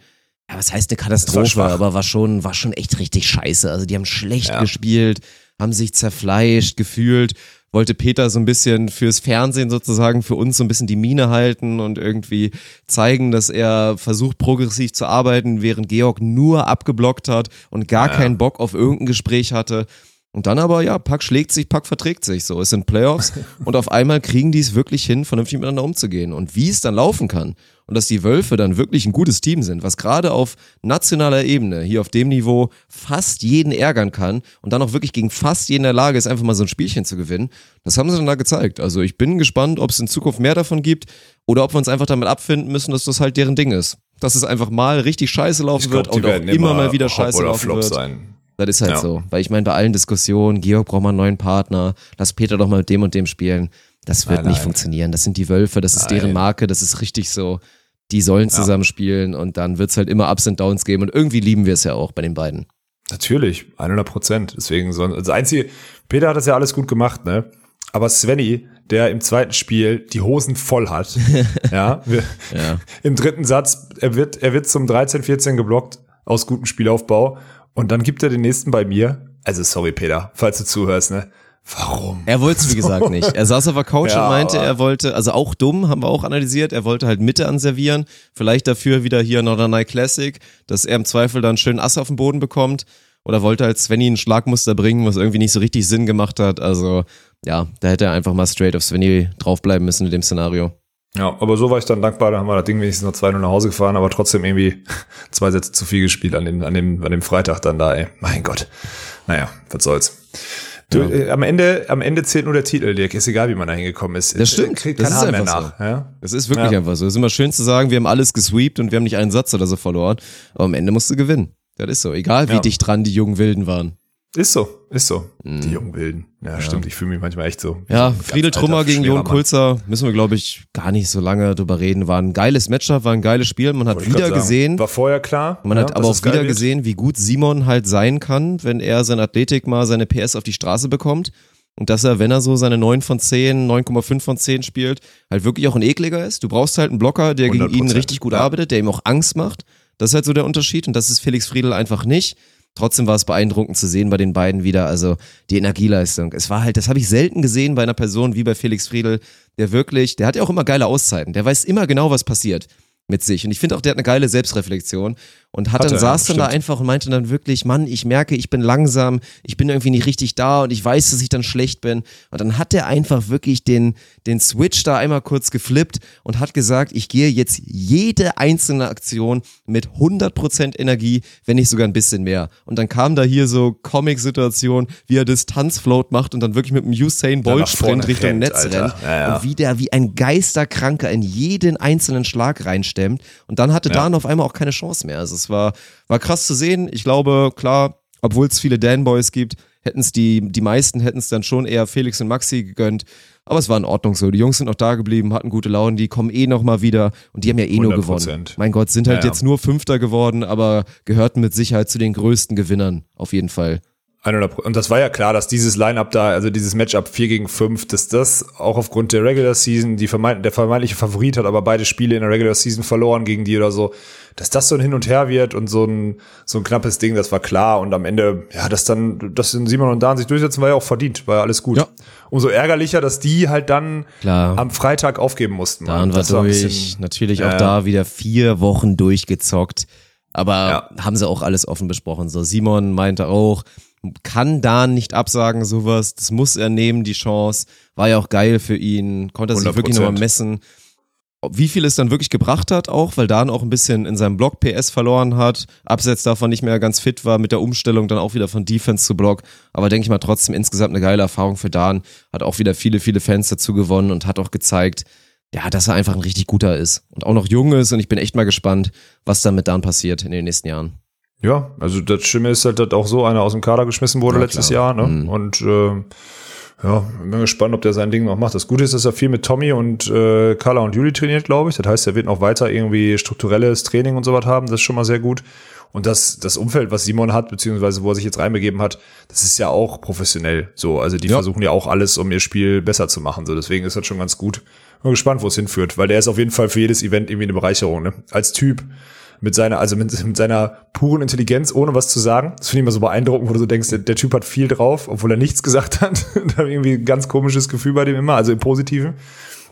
Ja, was heißt eine Katastrophe, aber war schon, war schon echt richtig scheiße. Also die haben schlecht Ja. gespielt, haben sich zerfleischt, gefühlt. Wollte Peter so ein bisschen fürs Fernsehen sozusagen für uns so ein bisschen die Mine halten und irgendwie zeigen, dass er versucht progressiv zu arbeiten, während Georg nur abgeblockt hat und gar keinen Bock auf irgendein Gespräch hatte. Und dann aber, ja, Pack schlägt sich, Pack verträgt sich so. Es sind Playoffs und auf einmal kriegen die es wirklich hin, vernünftig miteinander umzugehen. Und wie es dann laufen kann und dass die Wölfe dann wirklich ein gutes Team sind, was gerade auf nationaler Ebene, hier auf dem Niveau, fast jeden ärgern kann und dann auch wirklich gegen fast jeden in der Lage ist, einfach mal so ein Spielchen zu gewinnen, das haben sie dann da gezeigt. Also ich bin gespannt, ob es in Zukunft mehr davon gibt oder ob wir uns einfach damit abfinden müssen, dass das halt deren Ding ist. Dass es einfach mal richtig scheiße laufen wird und auch immer, mal wieder scheiße oder laufen Flop wird. sein. Das ist halt Ja. so. Weil ich meine, bei allen Diskussionen, Georg braucht mal einen neuen Partner, lass Peter doch mal mit dem und dem spielen. Das wird Nein, nicht nein. funktionieren. Das sind die Wölfe, das ist deren Nein. Marke, das ist richtig so. Die sollen zusammen spielen und dann wird es halt immer Ups und Downs geben. Und irgendwie lieben wir es ja auch bei den beiden. Natürlich, 100 Prozent. Deswegen, so, das Einzige, Peter hat das ja alles gut gemacht, ne? Aber Svenny, der im zweiten Spiel die Hosen voll hat, ja, wir, Ja. im dritten Satz, er wird, er wird zum 13, 14 geblockt aus gutem Spielaufbau und dann gibt er den nächsten bei mir. Also sorry, Peter, falls du zuhörst, ne? Warum? Er wollte es, wie gesagt, nicht. Er saß auf der Couch Ja, und meinte, er wollte, also auch dumm, haben wir auch analysiert, er wollte halt Mitte anservieren. Vielleicht dafür wieder hier Norderney Classic, dass er im Zweifel dann schön Ass auf den Boden bekommt. Oder wollte halt Svenny ein Schlagmuster bringen, was irgendwie nicht so richtig Sinn gemacht hat. Also, ja, da hätte er einfach mal straight auf Svenny draufbleiben müssen in dem Szenario. Ja, aber so war ich dann dankbar, da haben wir das Ding wenigstens noch 2-0 nach Hause gefahren, aber trotzdem irgendwie zwei Sätze zu viel gespielt an dem, an dem, an dem Freitag dann da, ey. Mein Gott. Naja, was soll's. Du, äh, am Ende, am Ende zählt nur der Titel, Dirk. Ist egal, wie man da hingekommen ist. Das stimmt. Kriegt Das kein ist Hahn mehr einfach nach. Ja? Es ist wirklich Ja. einfach so. Es ist immer schön zu sagen, wir haben alles gesweept und wir haben nicht einen Satz oder so verloren. Aber am Ende musst du gewinnen. Das ist so. Egal, wie Ja. dicht dran die jungen Wilden waren. Ist so, ist so. Die jungen Wilden. Ja, stimmt. Ich fühle mich manchmal echt so. Mhm. Ja, Friedel Trummer gegen Jon. Kulzer müssen wir, glaube ich, gar nicht so lange drüber reden. War ein geiles Matchup, war ein geiles Spiel. Man hat Wollte wieder gesehen, War vorher klar. man ja, hat aber auch wieder wird. gesehen, wie gut Simon halt sein kann, wenn er seine Athletik mal seine PS auf die Straße bekommt. Und dass er, wenn er so seine 9 von 10, 9,5 von 10 spielt, halt wirklich auch ein ekliger ist. Du brauchst halt einen Blocker, der gegen ihn 100%, richtig gut ja. arbeitet, der ihm auch Angst macht. Das ist halt so der Unterschied. Und das ist Felix Friedel einfach nicht. Trotzdem war es beeindruckend zu sehen bei den beiden wieder, also die Energieleistung. Es war halt, das habe ich selten gesehen bei einer Person wie bei Felix Friedel, der wirklich, der hat ja auch immer geile Auszeiten. Der weiß immer genau, was passiert mit sich. Und ich finde auch, der hat eine geile Selbstreflexion. Und hat, Hat dann er, saß dann da einfach und meinte dann wirklich, Mann, ich merke, ich bin langsam, ich bin irgendwie nicht richtig da und ich weiß, dass ich dann schlecht bin. Und dann hat er einfach wirklich den, den Switch da einmal kurz geflippt und hat gesagt, ich gehe jetzt jede einzelne Aktion mit 100% Energie, wenn nicht sogar ein bisschen mehr. Und dann kam da hier so Comic-Situation, wie er Distanzfloat macht und dann wirklich mit einem Usain Bolt Sprint Richtung rennt, Netz Alter. rennt Ja, ja. und wie der wie ein Geisterkranker in jeden einzelnen Schlag reinstemmt. Und dann hatte Dan auf einmal auch keine Chance mehr. Also es war, war krass zu sehen. Ich glaube, klar, obwohl es viele Dan-Boys gibt, hätten es die, die meisten hätten es dann schon eher Felix und Maxi gegönnt. Aber es war in Ordnung so. Die Jungs sind noch da geblieben, hatten gute Laune, die kommen eh noch mal wieder und die haben ja eh nur 100%. gewonnen. Mein Gott, sind halt Ja, ja. jetzt nur Fünfter geworden, aber gehörten mit Sicherheit zu den größten Gewinnern, auf jeden Fall. 100 Und das war ja klar, dass dieses Line-Up da, also dieses Matchup 4 gegen 5, dass das auch aufgrund der Regular Season, die vermeint, der vermeintliche Favorit hat aber beide Spiele in der Regular Season verloren gegen die oder so, dass das so ein Hin und Her wird und so ein, so ein knappes Ding, das war klar. Und am Ende, ja, dass dann, dass Simon und Dan sich durchsetzen, war ja auch verdient, war ja alles gut. Ja. Umso ärgerlicher, dass die halt dann Klar. am Freitag aufgeben mussten. Dan war durch, bisschen- natürlich auch da wieder vier Wochen durchgezockt. Aber Ja. haben sie auch alles offen besprochen. So, Simon meinte auch, kann Dan nicht absagen, sowas. Das muss er nehmen, die Chance. War ja auch geil für ihn. Konnte er sich wirklich 100%. nochmal messen. Wie viel es dann wirklich gebracht hat, auch, weil Dan auch ein bisschen in seinem Block PS verloren hat, abseits davon nicht mehr ganz fit war mit der Umstellung dann auch wieder von Defense zu Block. Aber denke ich mal trotzdem insgesamt eine geile Erfahrung für Dan. Hat auch wieder viele, viele Fans dazu gewonnen und hat auch gezeigt, ja, dass er einfach ein richtig guter ist und auch noch jung ist und ich bin echt mal gespannt, was dann mit Dan passiert in den nächsten Jahren. Ja, also das Schlimme ist halt, dass auch so einer aus dem Kader geschmissen wurde Ja, letztes klar. Jahr. Ne? Mhm. Und äh, ja, bin gespannt, ob der sein Ding noch macht. Das Gute ist, dass er viel mit Tommy und äh, Carla und Juli trainiert, glaube ich. Das heißt, er wird noch weiter irgendwie strukturelles Training und sowas haben. Das ist schon mal sehr gut. Und das, das Umfeld, was Simon hat, beziehungsweise wo er sich jetzt reinbegeben hat, das ist ja auch professionell so. Also die Ja. versuchen ja auch alles, um ihr Spiel besser zu machen. So, deswegen ist das schon ganz gut. Bin gespannt, wo es hinführt, weil der ist auf jeden Fall für jedes Event irgendwie eine Bereicherung, ne? Als Typ mit seiner, also mit, mit seiner puren Intelligenz, ohne was zu sagen. Das finde ich immer so beeindruckend, wo du so denkst, der, der Typ hat viel drauf, obwohl er nichts gesagt hat. da habe ich irgendwie ein ganz komisches Gefühl bei dem immer, also im Positiven.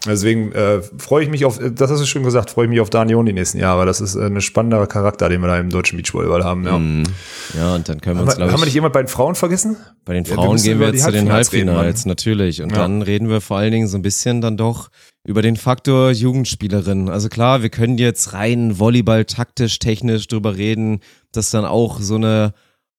Deswegen äh, freue ich mich auf, das hast du schon gesagt, freue ich mich auf Daniel die nächsten Jahre. Das ist äh, ein spannender Charakter, den wir da im deutschen Beachvolleyball haben. Ja. Ja, und dann können wir uns, glaube haben wir nicht ich, jemand bei den Frauen vergessen? bei den Ja, Frauen müssen gehen wir jetzt zu den Halbfinals reden, Halbfinals, natürlich. Und Ja. dann reden wir vor allen Dingen so ein bisschen dann doch über den Faktor Jugendspielerin. Also klar, wir können jetzt rein Volleyball taktisch, technisch drüber reden, dass dann auch so eine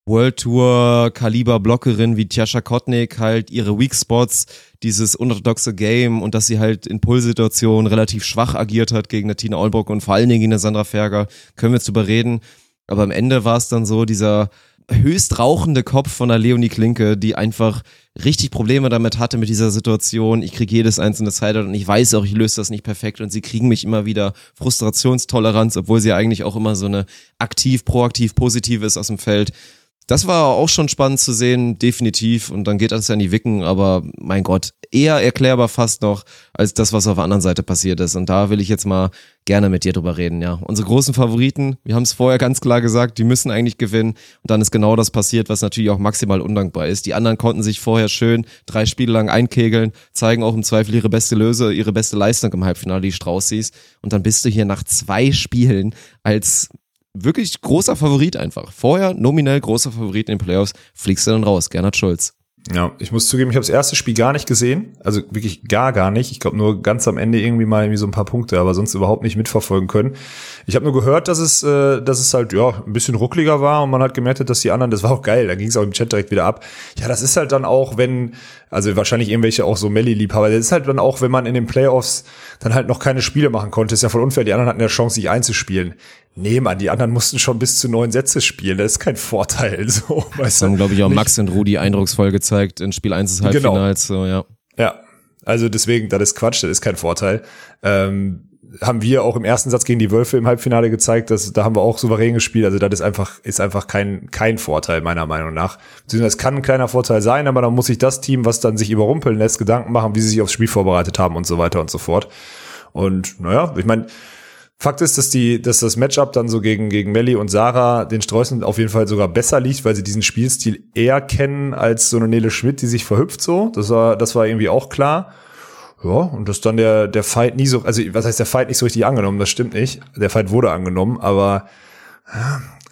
World Tour Kaliber Blockerin wie Tjascha Kotnik halt ihre Weak Spots, dieses unorthodoxe Game und dass sie halt in Pull-Situationen relativ schwach agiert hat gegen eine Tina Olbrock und vor allen Dingen gegen Sandra Ferger, können wir jetzt drüber reden. Aber am Ende war es dann so dieser höchst rauchende Kopf von der Leonie Klinke, die einfach richtig Probleme damit hatte mit dieser Situation. Ich kriege jedes einzelne Sideout und ich weiß auch, ich löse das nicht perfekt und sie kriegen mich immer wieder Frustrationstoleranz, obwohl sie eigentlich auch immer so eine aktiv, proaktiv, positive ist aus dem Feld. Das war auch schon spannend zu sehen, definitiv. Und dann geht das ja in die Wicken, aber mein Gott, eher erklärbar fast noch als das, was auf der anderen Seite passiert ist. Und da will ich jetzt mal gerne mit dir drüber reden, ja. Unsere großen Favoriten, wir haben es vorher ganz klar gesagt, die müssen eigentlich gewinnen. Und dann ist genau das passiert, was natürlich auch maximal undankbar ist. Die anderen konnten sich vorher schön drei Spiele lang einkegeln, zeigen auch im Zweifel ihre beste Löse, ihre beste Leistung im Halbfinale, die Straußis. Und dann bist du hier nach zwei Spielen als wirklich großer Favorit einfach. Vorher nominell großer Favorit in den Playoffs, fliegst du dann raus, Gernot Schulz. Ja, ich muss zugeben, ich habe das erste Spiel gar nicht gesehen. Also wirklich gar, gar nicht. Ich glaube nur ganz am Ende irgendwie mal irgendwie so ein paar Punkte, aber sonst überhaupt nicht mitverfolgen können. Ich habe nur gehört, dass es, äh, dass es halt ja ein bisschen ruckliger war und man hat gemerkt, dass die anderen, das war auch geil, da ging es auch im Chat direkt wieder ab. Ja, das ist halt dann auch, wenn, also wahrscheinlich irgendwelche auch so Melly-Liebhaber, das ist halt dann auch, wenn man in den Playoffs dann halt noch keine Spiele machen konnte, ist ja voll unfair. Die anderen hatten ja Chance, sich einzuspielen. Nee, Mann, die anderen mussten schon bis zu neun Sätze spielen. Das ist kein Vorteil. So, weißt Das haben, glaube ich, auch Nicht- Max und Rudi eindrucksvoll gezeigt in Spiel 1 des Genau. Halbfinals. So, ja. Ja, also deswegen, das ist Quatsch, das ist kein Vorteil. Ähm, haben wir auch im ersten Satz gegen die Wölfe im Halbfinale gezeigt, dass da haben wir auch souverän gespielt. Also das ist einfach ist einfach kein kein Vorteil meiner Meinung nach. Beziehungsweise es kann ein kleiner Vorteil sein, aber dann muss sich das Team, was dann sich überrumpeln lässt, Gedanken machen, wie sie sich aufs Spiel vorbereitet haben und so weiter und so fort. Und naja, ich meine, Fakt ist, dass die, dass das Matchup dann so gegen, gegen Melli und Sarah den Streußen auf jeden Fall sogar besser liegt, weil sie diesen Spielstil eher kennen als so eine Nele Schmidt, die sich verhüpft so. Das war, das war irgendwie auch klar. Ja, und dass dann der, der Fight nie so, also was heißt der Fight nicht so richtig angenommen, das stimmt nicht. Der Fight wurde angenommen, aber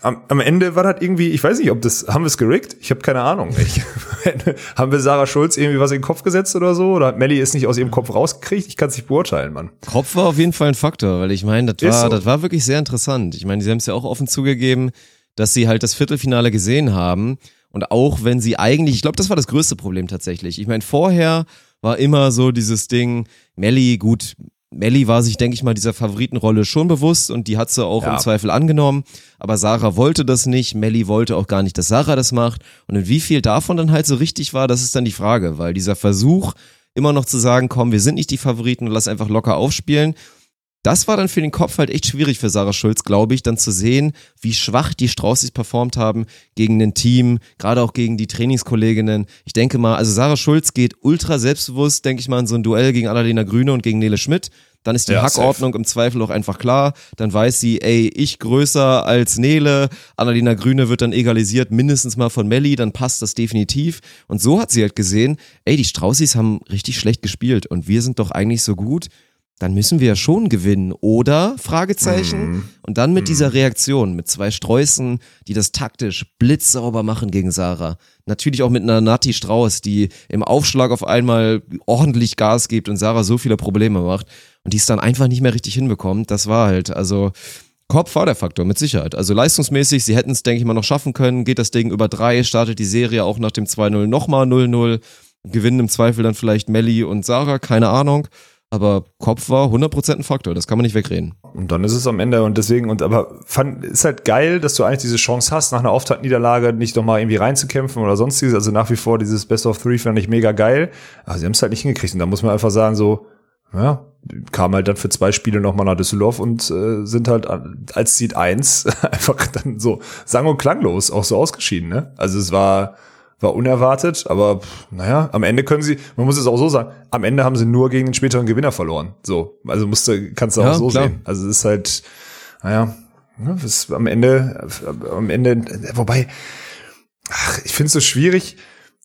am, am Ende war das irgendwie, ich weiß nicht, ob das, haben wir es gerickt? Ich habe keine Ahnung. Ich, haben wir Sarah Schulz irgendwie was in den Kopf gesetzt oder so? Oder hat Melly es nicht aus ihrem Kopf rausgekriegt? Ich kann es nicht beurteilen, Mann. Kopf war auf jeden Fall ein Faktor, weil ich meine, das war, so. das war wirklich sehr interessant. Ich meine, sie haben es ja auch offen zugegeben, dass sie halt das Viertelfinale gesehen haben. Und auch wenn sie eigentlich, ich glaube, das war das größte Problem tatsächlich. Ich meine, vorher war immer so dieses Ding, Melly, gut, Melly war sich, denke ich mal, dieser Favoritenrolle schon bewusst und die hat sie auch Ja. im Zweifel angenommen. Aber Sarah wollte das nicht, Melly wollte auch gar nicht, dass Sarah das macht. Und in wie viel davon dann halt so richtig war, das ist dann die Frage, weil dieser Versuch, immer noch zu sagen, komm, wir sind nicht die Favoriten und lass einfach locker aufspielen, das war dann für den Kopf halt echt schwierig für Sarah Schulz, glaube ich, dann zu sehen, wie schwach die Straußis performt haben gegen ein Team, gerade auch gegen die Trainingskolleginnen. Ich denke mal, also Sarah Schulz geht ultra selbstbewusst, denke ich mal, in so ein Duell gegen Annalena Grüne und gegen Nele Schmidt. Dann ist die Ja, Hackordnung im Zweifel auch einfach klar. Dann weiß sie, ey, ich größer als Nele. Annalena Grüne wird dann egalisiert, mindestens mal von Melli, dann passt das definitiv. Und so hat sie halt gesehen, ey, die Straußis haben richtig schlecht gespielt und wir sind doch eigentlich so gut dann müssen wir ja schon gewinnen, oder? Fragezeichen. Und dann mit dieser Reaktion, mit zwei Sträußen, die das taktisch blitzsauber machen gegen Sarah. Natürlich auch mit einer Nati Strauß, die im Aufschlag auf einmal ordentlich Gas gibt und Sarah so viele Probleme macht und die es dann einfach nicht mehr richtig hinbekommt. Das war halt, also Kopf war der Faktor, mit Sicherheit. Also leistungsmäßig, sie hätten es, denke ich mal, noch schaffen können. Geht das Ding über drei, startet die Serie auch nach dem 2-0 nochmal 0-0. Gewinnen im Zweifel dann vielleicht Melli und Sarah, keine Ahnung. Aber Kopf war 100% ein Faktor, das kann man nicht wegreden. Und dann ist es am Ende und deswegen, und aber fand, ist halt geil, dass du eigentlich diese Chance hast, nach einer Auftaktniederlage nicht nochmal irgendwie reinzukämpfen oder sonstiges. Also nach wie vor dieses Best of Three fand ich mega geil. Aber sie haben es halt nicht hingekriegt. Und da muss man einfach sagen, so, ja, kam halt dann für zwei Spiele nochmal nach Düsseldorf und äh, sind halt als Seed 1 einfach dann so sang- und klanglos auch so ausgeschieden, ne? Also es war, war unerwartet, aber pff, naja, am Ende können sie, man muss es auch so sagen, am Ende haben sie nur gegen den späteren Gewinner verloren. So, also musste, kannst du Ja, auch so klar. sehen. Also es ist halt, naja, ne, ist am Ende, am Ende, wobei, ach, ich finde es so schwierig,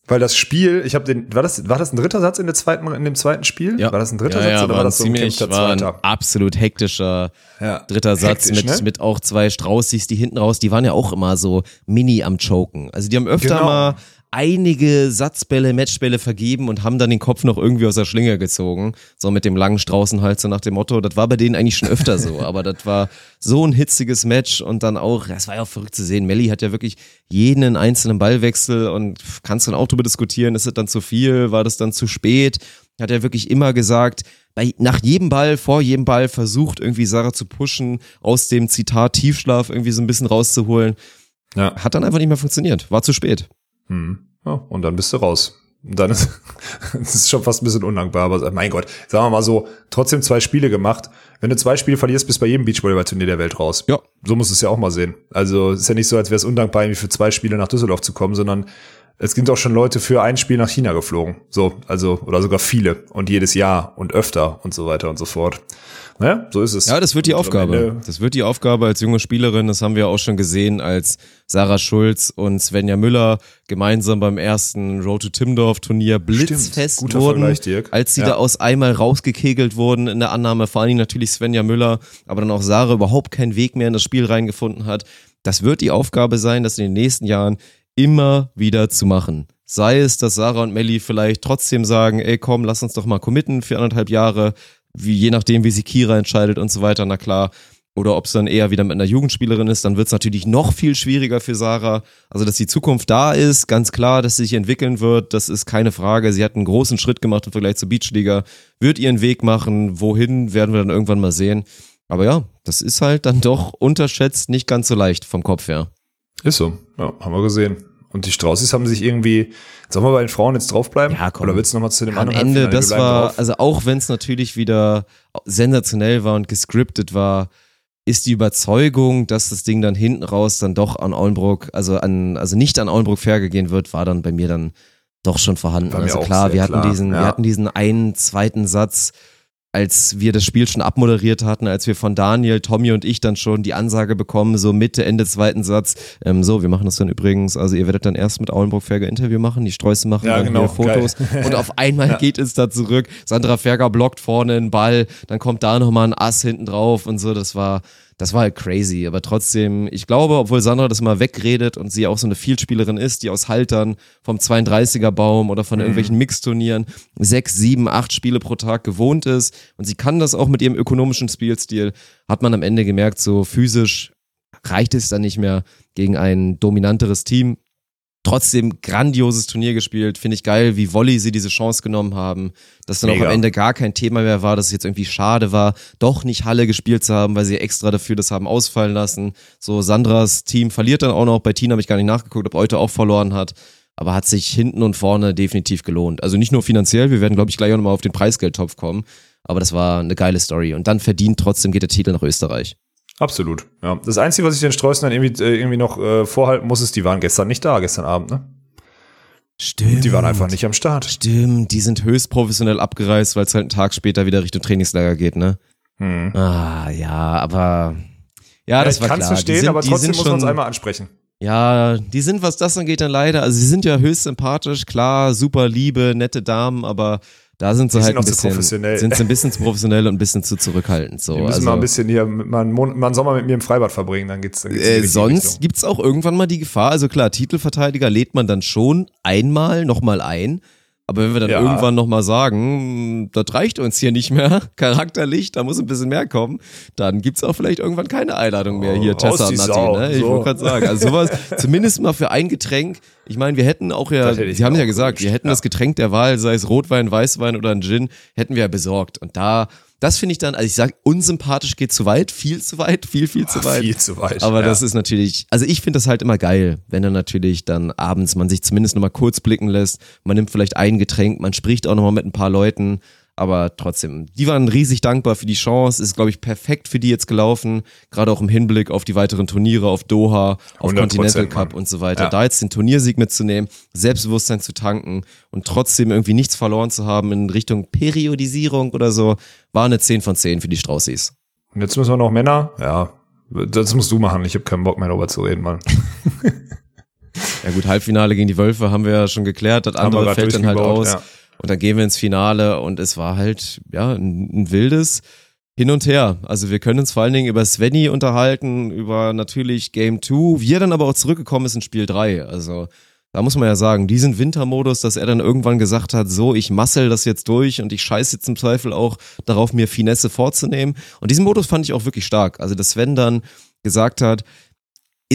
weil das Spiel, ich habe den, war das, war das ein dritter Satz in der zweiten, in dem zweiten Spiel? War das ein dritter ja, Satz ja, oder war das so ein ziemlich, war ein absolut hektischer Ja. dritter Satz Hektisch, mit, ne? mit auch zwei Straußis, die hinten raus, die waren ja auch immer so mini am Choken. Also die haben öfter Genau. mal einige Satzbälle, Matchbälle vergeben und haben dann den Kopf noch irgendwie aus der Schlinge gezogen. So mit dem langen Straußenhals, so nach dem Motto, das war bei denen eigentlich schon öfter so. Aber das war so ein hitziges Match und dann auch, das war ja auch verrückt zu sehen. Melli hat ja wirklich jeden einzelnen Ballwechsel und kannst dann auch drüber diskutieren, ist es dann zu viel, war das dann zu spät? Hat er wirklich immer gesagt, bei, nach jedem Ball, vor jedem Ball versucht irgendwie Sarah zu pushen, aus dem Zitat Tiefschlaf irgendwie so ein bisschen rauszuholen. Ja. Hat dann einfach nicht mehr funktioniert. War zu spät. Hm. Ja, und dann bist du raus. Und dann ist ist schon fast ein bisschen undankbar, aber mein Gott, sagen wir mal so, trotzdem zwei Spiele gemacht. Wenn du zwei Spiele verlierst, bist du bei jedem Beachvolleyball-Turnier der Welt raus. Ja. So musst du es ja auch mal sehen. Also es ist ja nicht so, als wäre es undankbar, irgendwie für zwei Spiele nach Düsseldorf zu kommen, sondern es sind auch schon Leute für ein Spiel nach China geflogen. So, also, oder sogar viele. Und jedes Jahr und öfter und so weiter und so fort. Naja, so ist es. Ja, das wird die Und Aufgabe. Das wird die Aufgabe als junge Spielerin. Das haben wir auch schon gesehen, als Sarah Schulz und Svenja Müller gemeinsam beim ersten Road to Timdorf Turnier blitzfest Guter wurden, als sie Ja. da aus einmal rausgekegelt wurden in der Annahme. Vor allen Dingen natürlich Svenja Müller, aber dann auch Sarah überhaupt keinen Weg mehr in das Spiel reingefunden hat. Das wird die Aufgabe sein, das in den nächsten Jahren immer wieder zu machen. Sei es, dass Sarah und Melli vielleicht trotzdem sagen, ey komm, lass uns doch mal committen für anderthalb Jahre, wie, je nachdem, wie sich Kira entscheidet und so weiter, na klar. Oder ob es dann eher wieder mit einer Jugendspielerin ist, dann wird es natürlich noch viel schwieriger für Sarah. Also, dass die Zukunft da ist, ganz klar, dass sie sich entwickeln wird, das ist keine Frage. Sie hat einen großen Schritt gemacht im Vergleich zur Beachliga, wird ihren Weg machen. Wohin, werden wir dann irgendwann mal sehen. Aber ja, das ist halt dann doch unterschätzt nicht ganz so leicht vom Kopf her. Ist so. Ja, haben wir gesehen. Und die Straußis haben sich irgendwie, sollen wir bei den Frauen jetzt draufbleiben? Ja, komm. Oder willst du nochmal zu dem Am anderen Ende, Halbfinale? Wir das war, drauf. also auch wenn es natürlich wieder sensationell war und gescriptet war, ist die Überzeugung, dass das Ding dann hinten raus dann doch an Aulenbrook, also an, also nicht an Aulenbrook Ferge gehen wird, war dann bei mir dann doch schon vorhanden. Also klar, wir hatten klar, diesen, ja. wir hatten diesen einen zweiten Satz, als wir das Spiel schon abmoderiert hatten, als wir von Daniel, Tommy und ich dann schon die Ansage bekommen, so Mitte, Ende zweiten Satz, ähm, so, wir machen das dann übrigens, also ihr werdet dann erst mit Aulenbrook Ferge Interview machen, die Sträuße machen Ja, dann genau, Fotos geil. und auf einmal geht es da zurück. Sandra Ferger blockt vorne einen Ball, dann kommt da nochmal ein Ass hinten drauf und so. Das war, das war halt crazy. Aber trotzdem, ich glaube, obwohl Sandra das mal wegredet und sie auch so eine Vielspielerin ist, die aus Haltern vom 32er Baum oder von irgendwelchen Mixturnieren sechs, sieben, acht Spiele pro Tag gewohnt ist und sie kann das auch mit ihrem ökonomischen Spielstil, hat man am Ende gemerkt, so physisch reicht es dann nicht mehr gegen ein dominanteres Team. Trotzdem grandioses Turnier gespielt. Finde ich geil, wie Volley sie diese Chance genommen haben. Dass dann Mega. auch am Ende gar kein Thema mehr war, dass es jetzt irgendwie schade war, doch nicht Halle gespielt zu haben, weil sie extra dafür das haben ausfallen lassen. So, Sandras Team verliert dann auch noch. Bei Tina habe ich gar nicht nachgeguckt, ob heute auch verloren hat. Aber hat sich hinten und vorne definitiv gelohnt. Also nicht nur finanziell, wir werden, glaube ich, gleich auch nochmal auf den Preisgeldtopf kommen. Aber das war eine geile Story. Und dann verdient trotzdem geht der Titel nach Österreich. Absolut. Ja. Das Einzige, was ich den Streußen dann irgendwie, äh, irgendwie noch äh, vorhalten muss, ist, die waren gestern nicht da, gestern Abend, ne? Stimmt. Die waren einfach nicht am Start. Stimmt, die sind höchst professionell abgereist, weil es halt einen Tag später wieder Richtung Trainingslager geht, ne? Hm. Ah, ja, aber ja, das ich war kann klar. es Die verstehen, sind, aber trotzdem sind muss man es einmal ansprechen. Ja, die sind, was das angeht, dann leider. Also sie sind ja höchst sympathisch, klar, super liebe, nette Damen, aber da sind sie Die halt sind ein bisschen, professionell. sind sie ein bisschen zu professionell und ein bisschen zu zurückhaltend. So, Wir müssen also, mal ein bisschen hier, mal einen, Mon mal einen Sommer mit mir im Freibad verbringen, dann geht's, dann geht's die Äh, sonst gibt's auch irgendwann mal die Gefahr, also klar, Titelverteidiger lädt man dann schon einmal nochmal ein, aber wenn wir dann Ja. irgendwann nochmal sagen, "Hm, das reicht uns hier nicht mehr, charakterlich, da muss ein bisschen mehr kommen, dann gibt's auch vielleicht irgendwann keine Einladung mehr hier, Oh, Tessa und Sau, ne? Ich so. wollte gerade sagen, also sowas, zumindest mal für ein Getränk, ich meine, wir hätten auch ja, Sie haben ja gesagt, wir gewünscht, hätten ja. das Getränk der Wahl, sei es Rotwein, Weißwein oder ein Gin, hätten wir ja besorgt und da das finde ich dann, also ich sag, unsympathisch geht zu weit, viel zu weit, viel, viel zu weit. Viel zu weit. Aber ja. das ist natürlich, also ich finde das halt immer geil, wenn dann natürlich dann abends man sich zumindest nochmal kurz blicken lässt. Man nimmt vielleicht ein Getränk, man spricht auch nochmal mit ein paar Leuten. Aber trotzdem, die waren riesig dankbar für die Chance. Ist, glaube ich, perfekt für die jetzt gelaufen. Gerade auch im Hinblick auf die weiteren Turniere, auf Doha, auf 100%, Continental Cup Mann. und so weiter. Ja. Da jetzt den Turniersieg mitzunehmen, Selbstbewusstsein zu tanken und trotzdem irgendwie nichts verloren zu haben in Richtung Periodisierung oder so, war eine 10 von 10 für die Straußis. Und jetzt müssen wir noch Männer. Ja, das musst du machen. Ich habe keinen Bock mehr darüber zu reden, Mann. Ja gut, Halbfinale gegen die Wölfe haben wir ja schon geklärt, das andere fällt dann halt aus. ja. Und dann gehen wir ins Finale und es war halt, ja, ein, ein wildes Hin und Her. Also wir können uns vor allen Dingen über Svenny unterhalten, über natürlich Game 2, wie er dann aber auch zurückgekommen ist in Spiel 3. Also da muss man ja sagen, diesen Wintermodus, dass er dann irgendwann gesagt hat, so, ich massel das jetzt durch und ich scheiße jetzt im Zweifel auch darauf, mir Finesse vorzunehmen. Und diesen Modus fand ich auch wirklich stark. Also dass Sven dann gesagt hat,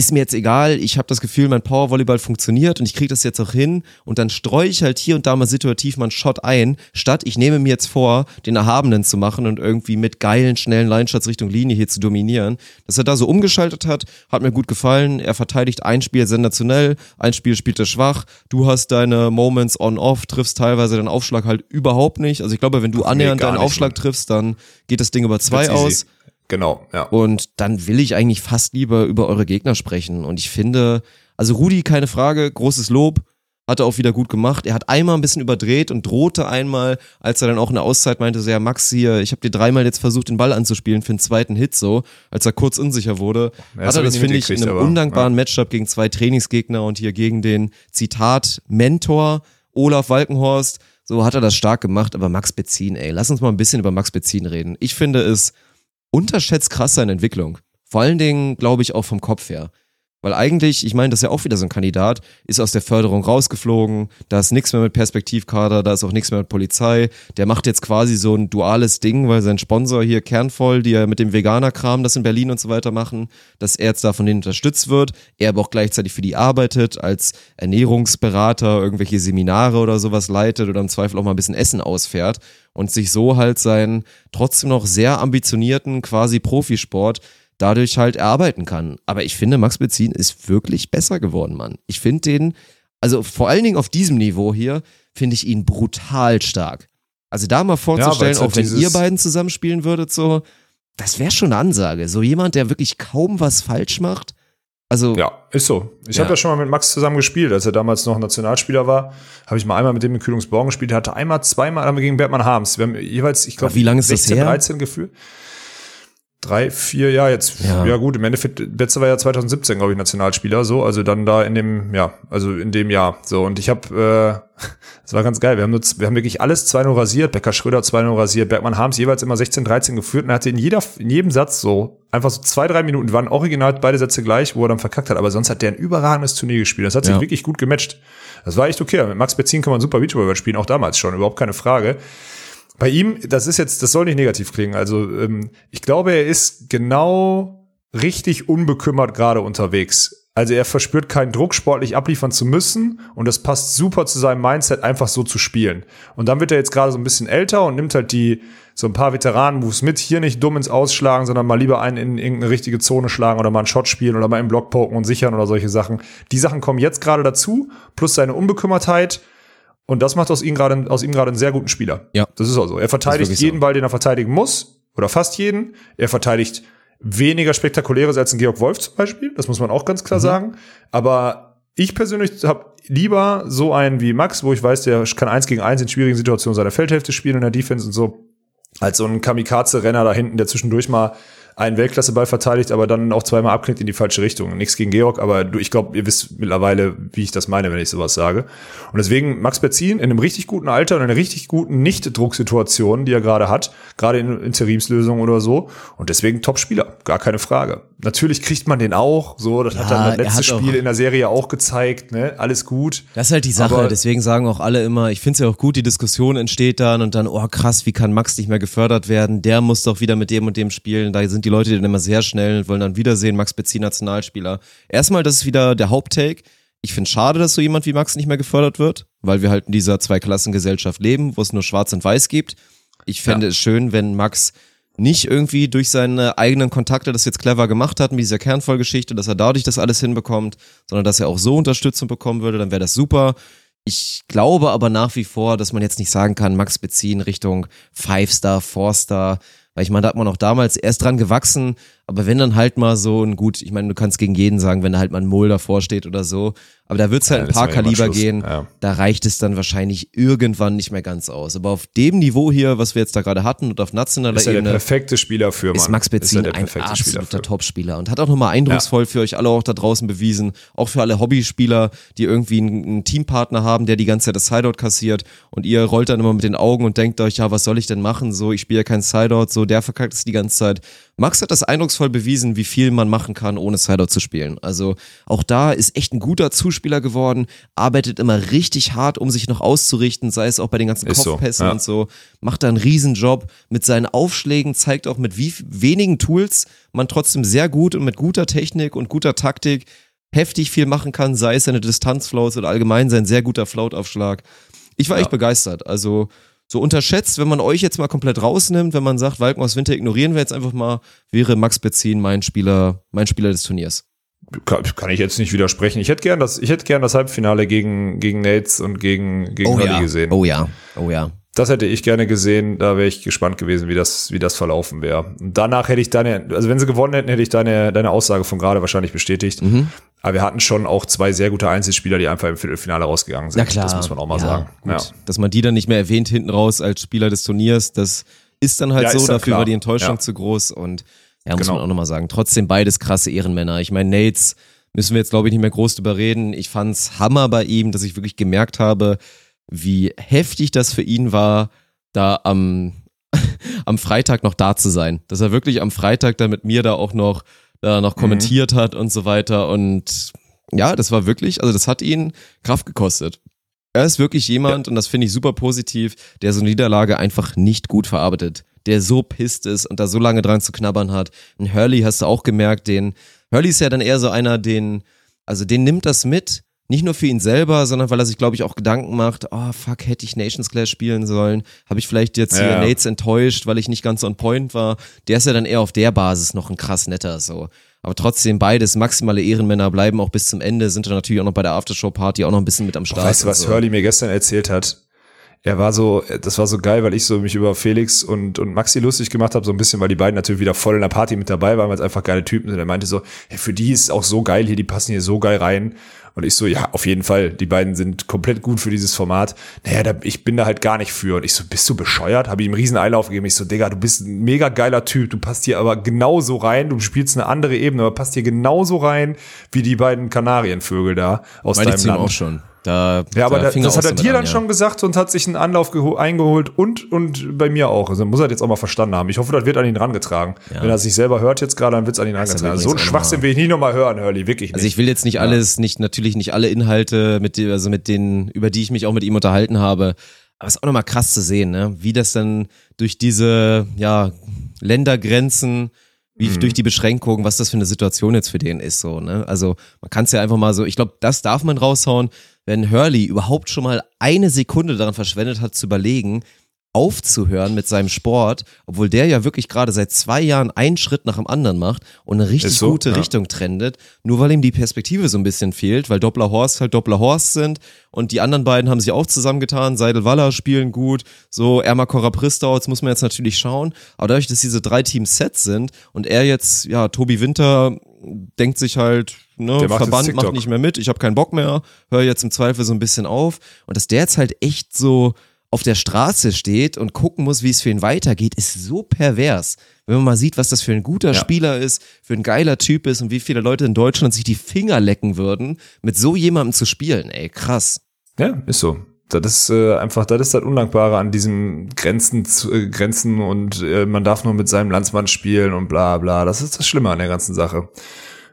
ist mir jetzt egal, ich habe das Gefühl, mein Powervolleyball funktioniert und ich kriege das jetzt auch hin und dann streue ich halt hier und da mal situativ mal einen Shot ein, statt ich nehme mir jetzt vor, den Erhabenen zu machen und irgendwie mit geilen, schnellen Line-Shots Richtung Linie hier zu dominieren. Dass er da so umgeschaltet hat, hat mir gut gefallen. Er verteidigt ein Spiel sensationell, ein Spiel spielt er schwach, du hast deine Moments on-off, triffst teilweise deinen Aufschlag halt überhaupt nicht. Also ich glaube, wenn du annähernd deinen Aufschlag Mann. triffst, dann geht das Ding über zwei Wird's easy. Genau, ja. Und dann will ich eigentlich fast lieber über eure Gegner sprechen. Und ich finde, also Rudi, keine Frage, großes Lob. Hat er auch wieder gut gemacht. Er hat einmal ein bisschen überdreht und drohte einmal, als er dann auch in der Auszeit meinte, so, ja, Max hier, ich habe dir dreimal jetzt versucht, den Ball anzuspielen für einen zweiten Hit, so, als er kurz unsicher wurde. Ja, hat er das, finde ich, in einem aber, undankbaren Matchup gegen zwei Trainingsgegner und hier gegen den, Zitat, Mentor Olaf Walkenhorst, so hat er das stark gemacht. Aber Max Bezin, ey, lass uns mal ein bisschen über Max Bezin reden. Ich finde es unterschätzt krass seine Entwicklung. Vor allen Dingen, glaube ich, auch vom Kopf her. Weil eigentlich, ich meine, das ist ja auch wieder so ein Kandidat, ist aus der Förderung rausgeflogen, da ist nichts mehr mit Perspektivkader, da ist auch nichts mehr mit Polizei. Der macht jetzt quasi so ein duales Ding, weil sein Sponsor hier Kernvoll, die ja mit dem Veganer-Kram das in Berlin und so weiter machen, dass er jetzt da von denen unterstützt wird. Er aber auch gleichzeitig für die arbeitet, als Ernährungsberater, irgendwelche Seminare oder sowas leitet oder im Zweifel auch mal ein bisschen Essen ausfährt und sich so halt seinen trotzdem noch sehr ambitionierten quasi Profisport dadurch halt erarbeiten kann. Aber ich finde, Max Bezin ist wirklich besser geworden, Mann. Ich finde den, also vor allen Dingen auf diesem Niveau hier, finde ich ihn brutal stark. Also da mal vorzustellen, halt auch wenn ihr beiden zusammenspielen würdet, so, das wäre schon eine Ansage. So jemand, der wirklich kaum was falsch macht. Also, Ja, ist so. Ich Ja. habe ja schon mal mit Max zusammen gespielt, als er damals noch Nationalspieler war. Habe ich mal einmal mit dem in Kühlungsborn gespielt. Er hatte einmal, zweimal haben wir gegen Bertmann Harms. Wir haben jeweils, ich glaube, wie lange ist das 16, her? 13 Gefühl. Drei, vier Jahre jetzt. Ja. Ja. gut, im Endeffekt, letzte war ja 2017, glaube ich, Nationalspieler, so, also dann da in dem, ja, also in dem Jahr. So, und ich habe, äh, das war ganz geil. Wir haben, nur, wir haben wirklich alles 2-0 rasiert, Becker Schröder 2-0 rasiert, Bergmann Harms jeweils immer 16, 13 geführt und er hatte in jeder, in jedem Satz so, einfach so zwei, drei Minuten, waren original beide Sätze gleich, wo er dann verkackt hat, aber sonst hat der ein überragendes Turnier gespielt. Das hat sich Ja. wirklich gut gematcht. Das war echt okay. Mit Max Betzin kann man super Beachvolleyball spielen, auch damals schon, überhaupt keine Frage. Bei ihm, das ist jetzt, das soll nicht negativ klingen. Also ähm, ich glaube, er ist genau richtig unbekümmert gerade unterwegs. Also er verspürt keinen Druck, sportlich abliefern zu müssen und das passt super zu seinem Mindset, einfach so zu spielen. Und dann wird er jetzt gerade so ein bisschen älter und nimmt halt die so ein paar Veteranen-Moves mit, hier nicht dumm ins Ausschlagen, sondern mal lieber einen in irgendeine richtige Zone schlagen oder mal einen Shot spielen oder mal im Block poken und sichern oder solche Sachen. Die Sachen kommen jetzt gerade dazu, plus seine Unbekümmertheit. Und das macht aus ihm gerade aus ihm gerade einen sehr guten Spieler. Ja. Das ist auch so. Er verteidigt jeden so. Ball, den er verteidigen muss, oder fast jeden. Er verteidigt weniger spektakuläres als ein Georg Wolf zum Beispiel. Das muss man auch ganz klar Mhm. sagen. Aber ich persönlich habe lieber so einen wie Max, wo ich weiß, der kann eins gegen eins in schwierigen Situationen seine Feldhälfte spielen in der Defense und so, als so ein Kamikaze-Renner da hinten, der zwischendurch mal einen Weltklasseball verteidigt, aber dann auch zweimal abknickt in die falsche Richtung. Nichts gegen Georg, aber du, ich glaube, ihr wisst mittlerweile, wie ich das meine, wenn ich sowas sage. Und deswegen Max Berzin in einem richtig guten Alter und in einer richtig guten Nicht-Drucksituation, die er gerade hat, gerade in Interimslösungen oder so. Und deswegen Top-Spieler, gar keine Frage. Natürlich kriegt man den auch, so, das hat Ja, dann das er letzte hat Spiel in der Serie auch gezeigt, ne, alles gut. Das ist halt die Sache, Aber- deswegen sagen auch alle immer, ich finde es ja auch gut, die Diskussion entsteht dann und dann, oh krass, wie kann Max nicht mehr gefördert werden? Der muss doch wieder mit dem und dem spielen. Da sind die Leute dann immer sehr schnell und wollen dann wiedersehen, Max Bezin Nationalspieler. Erstmal, das ist wieder der Haupttake. Ich finde schade, dass so jemand wie Max nicht mehr gefördert wird, weil wir halt in dieser Zweiklassengesellschaft leben, wo es nur schwarz und weiß gibt. Ich fände es schön, wenn Max nicht irgendwie durch seine eigenen Kontakte das jetzt clever gemacht hat mit dieser Kernvollgeschichte, dass er dadurch das alles hinbekommt, sondern dass er auch so Unterstützung bekommen würde, dann wäre das super. Ich glaube aber nach wie vor, dass man jetzt nicht sagen kann, Max beziehen Richtung Five-Star, Four-Star, weil ich meine, da hat man auch damals erst dran gewachsen, aber wenn dann halt mal so ein gut, ich meine, du kannst gegen jeden sagen, wenn da halt mal ein Mol davor steht oder so, aber da wird's halt Ja, ein ist paar Kaliber gehen, Ja. da reicht es dann wahrscheinlich irgendwann nicht mehr ganz aus. Aber auf dem Niveau hier, was wir jetzt da gerade hatten und auf nationaler Ist ja der Ebene, perfekte Spieler für, Mann. ist Max Ist ja Bezin der ein perfekte Spieler absoluter. Topspieler und hat auch nochmal eindrucksvoll für euch alle auch da draußen bewiesen, auch für alle Hobbyspieler, die irgendwie einen, einen Teampartner haben, der die ganze Zeit das Sideout kassiert und ihr rollt dann immer mit den Augen und denkt euch, ja, was soll ich denn machen? So, ich spiele ja kein Sideout, so, der verkackt es die ganze Zeit. Max hat das eindrucksvoll bewiesen, wie viel man machen kann, ohne Sideout zu spielen. Also auch da ist echt ein guter Zuspieler geworden, arbeitet immer richtig hart, um sich noch auszurichten, sei es auch bei den ganzen Ist so, Kopfpässen ja. und so, macht da einen Riesenjob mit seinen Aufschlägen, zeigt auch mit wie wenigen Tools man trotzdem sehr gut und mit guter Technik und guter Taktik heftig viel machen kann, sei es seine Distanzflows oder allgemein sein sehr guter Floataufschlag. Ich war echt begeistert. Also so unterschätzt, wenn man euch jetzt mal komplett rausnimmt, wenn man sagt, Walken aus Winter ignorieren wir jetzt einfach mal, wäre Max Bezin mein Spieler, mein Spieler des Turniers. kann, kann ich jetzt nicht widersprechen. Ich hätte gern das, ich hätte gern das Halbfinale gegen, gegen Nates und gegen, gegen Holly gesehen. Oh ja, oh ja. Das hätte ich gerne gesehen. Da wäre ich gespannt gewesen, wie das, wie das verlaufen wäre. Und danach hätte ich deine, also wenn sie gewonnen hätten, hätte ich deine, deine Aussage von gerade wahrscheinlich bestätigt. Mhm. Aber wir hatten schon auch zwei sehr gute Einzelspieler, die einfach im Viertelfinale rausgegangen sind. Ja klar. Das muss man auch mal ja, sagen. Gut. Ja. Dass man die dann nicht mehr erwähnt hinten raus als Spieler des Turniers, das ist dann halt Ja, so, dann dafür klar. war die Enttäuschung Ja. zu groß und ja, muss Genau. man auch nochmal sagen. Trotzdem beides krasse Ehrenmänner. Ich meine, Nates müssen wir jetzt, glaube ich, nicht mehr groß drüber reden. Ich fand's Hammer bei ihm, dass ich wirklich gemerkt habe, wie heftig das für ihn war, da am, am Freitag noch da zu sein. Dass er wirklich am Freitag da mit mir da auch noch, da noch kommentiert hat und so weiter. Und ja, das war wirklich, also das hat ihn Kraft gekostet. Er ist wirklich jemand, und das finde ich super positiv, der so eine Niederlage einfach nicht gut verarbeitet. Der so pisst ist und da so lange dran zu knabbern hat. Ein Hurley hast du auch gemerkt, den, Hurley ist ja dann eher so einer, den, also den nimmt das mit, nicht nur für ihn selber, sondern weil er sich, glaube ich, auch Gedanken macht, oh fuck, hätte ich Nations Clash spielen sollen? Habe ich vielleicht jetzt hier Ja. Nates enttäuscht, weil ich nicht ganz on point war? Der ist ja dann eher auf der Basis noch ein krass netter, so. Aber trotzdem beides maximale Ehrenmänner bleiben auch bis zum Ende, sind dann natürlich auch noch bei der Aftershow-Party auch noch ein bisschen mit am Start. Weißt du, was so. Hurley mir gestern erzählt hat? Er war so, das war so geil, weil ich so mich über Felix und, und Maxi lustig gemacht habe, so ein bisschen, weil die beiden natürlich wieder voll in der Party mit dabei waren, weil es einfach geile Typen sind. Er meinte so, hey, für die ist es auch so geil hier, die passen hier so geil rein. Und ich so, ja, auf jeden Fall, die beiden sind komplett gut für dieses Format. Naja, da, ich bin da halt gar nicht für. Und ich so, bist du bescheuert? Habe ich ihm einen riesen Einlauf gegeben. Ich so, Digga, du bist ein mega geiler Typ. Du passt hier aber genauso rein. Du spielst eine andere Ebene, aber passt hier genauso rein wie die beiden Kanarienvögel da aus Meine deinem Land. auch schon. Da, Ja, aber da das hat er dir an, dann ja. schon gesagt und hat sich einen Anlauf geho- eingeholt und, und bei mir auch. Also muss er jetzt auch mal verstanden haben. Ich hoffe, das wird an ihn rangetragen. Wenn er sich selber hört jetzt gerade, dann wird es an ihn ist herangetragen. aber So einen Schwachsinn will ich nie nochmal hören, Hurley. Wirklich nicht. Also ich will jetzt nicht alles, nicht natürlich nicht alle Inhalte, mit also mit denen, über die ich mich auch mit ihm unterhalten habe. Aber es ist auch nochmal krass zu sehen, ne? Wie das dann durch diese ja, Ländergrenzen, wie Mhm. durch die Beschränkungen, was das für eine Situation jetzt für den ist, so, ne? Also man kann es ja einfach mal so, ich glaube, das darf man raushauen, wenn Hurley überhaupt schon mal eine Sekunde daran verschwendet hat zu überlegen, aufzuhören mit seinem Sport, obwohl der ja wirklich gerade seit zwei Jahren einen Schritt nach dem anderen macht und eine richtig so, gute ja. Richtung trendet, nur weil ihm die Perspektive so ein bisschen fehlt, weil Doppler Horst halt Doppler Horst sind und die anderen beiden haben sich auch zusammengetan, Seidel Waller spielen gut, so Erma Pristau, jetzt muss man jetzt natürlich schauen, aber dadurch, dass diese drei Teams set sind und er jetzt, ja, Tobi Winter denkt sich halt, ne, Der macht Verband macht nicht mehr mit, ich habe keinen Bock mehr, höre jetzt im Zweifel so ein bisschen auf. Und dass der jetzt halt echt so auf der Straße steht und gucken muss, wie es für ihn weitergeht, ist so pervers. Wenn man mal sieht, was das für ein guter Spieler ist, für ein geiler Typ ist und wie viele Leute in Deutschland sich die Finger lecken würden, mit so jemandem zu spielen, ey, krass. Ja, ist so. Das ist äh, einfach, das ist das Undankbare an diesen Grenzen, zu, äh, Grenzen und äh, man darf nur mit seinem Landsmann spielen und bla bla. Das ist das Schlimme an der ganzen Sache.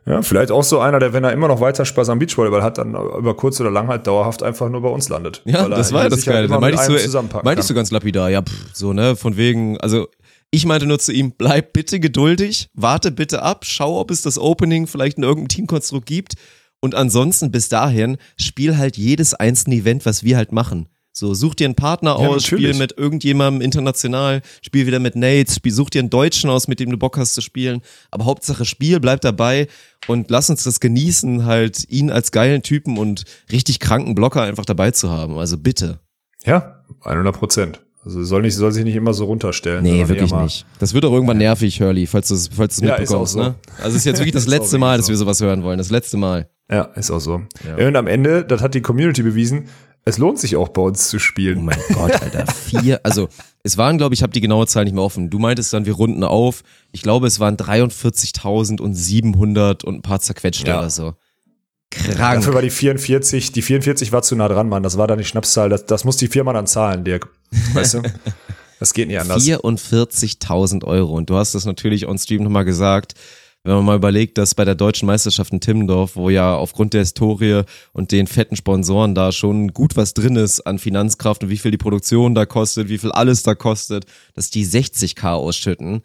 Ja, vielleicht auch so einer, der, wenn er immer noch weiter Spaß am Beachvolleyball hat, dann über kurz oder lang halt dauerhaft einfach nur bei uns landet. Ja, das war ja das halt Geile. Da meinte ich, so, meinte ich so ganz lapidar, ja, pff, so, ne, von wegen, also ich meinte nur zu ihm, bleib bitte geduldig, warte bitte ab, schau, ob es das Opening vielleicht in irgendeinem Teamkonstrukt gibt und ansonsten bis dahin spiel halt jedes einzelne Event, was wir halt machen. So, such dir einen Partner Ja, aus, spiel natürlich. mit irgendjemandem international, spiel wieder mit Nates, spiel, such dir einen Deutschen aus, mit dem du Bock hast zu spielen. Aber Hauptsache Spiel, bleib dabei und lass uns das genießen, halt ihn als geilen Typen und richtig kranken Blocker einfach dabei zu haben. Also bitte. Ja, 100 Prozent. Also soll nicht, soll sich nicht immer so runterstellen. Nee, wirklich nicht. Das wird auch irgendwann nervig, Hurley, falls du es falls du's Ja, mitbekommst. so. Ne? Also es ist jetzt wirklich das letzte Mal, dass so. wir sowas hören wollen. Das letzte Mal. Ja, ist auch so. Ja. Und am Ende, das hat die Community bewiesen, es lohnt sich auch bei uns zu spielen. Oh mein Gott, Alter. Vier, also es waren, glaube ich, ich habe die genaue Zahl nicht mehr offen. Du meintest dann, wir runden auf. Ich glaube, es waren 43.700 und ein paar zerquetschte Ja. oder so. Krank. Dafür war die 44, die 44 war zu nah dran, Mann. Das war dann die Schnapszahl. Das, das muss die Firma dann zahlen, Dirk. Weißt du? Das geht nicht anders. 44.000 Euro. Und du hast das natürlich on Stream nochmal gesagt. Wenn man mal überlegt, dass bei der deutschen Meisterschaft in Timmendorf, wo ja aufgrund der Historie und den fetten Sponsoren da schon gut was drin ist an Finanzkraft und wie viel die Produktion da kostet, wie viel alles da kostet, dass die 60k ausschütten,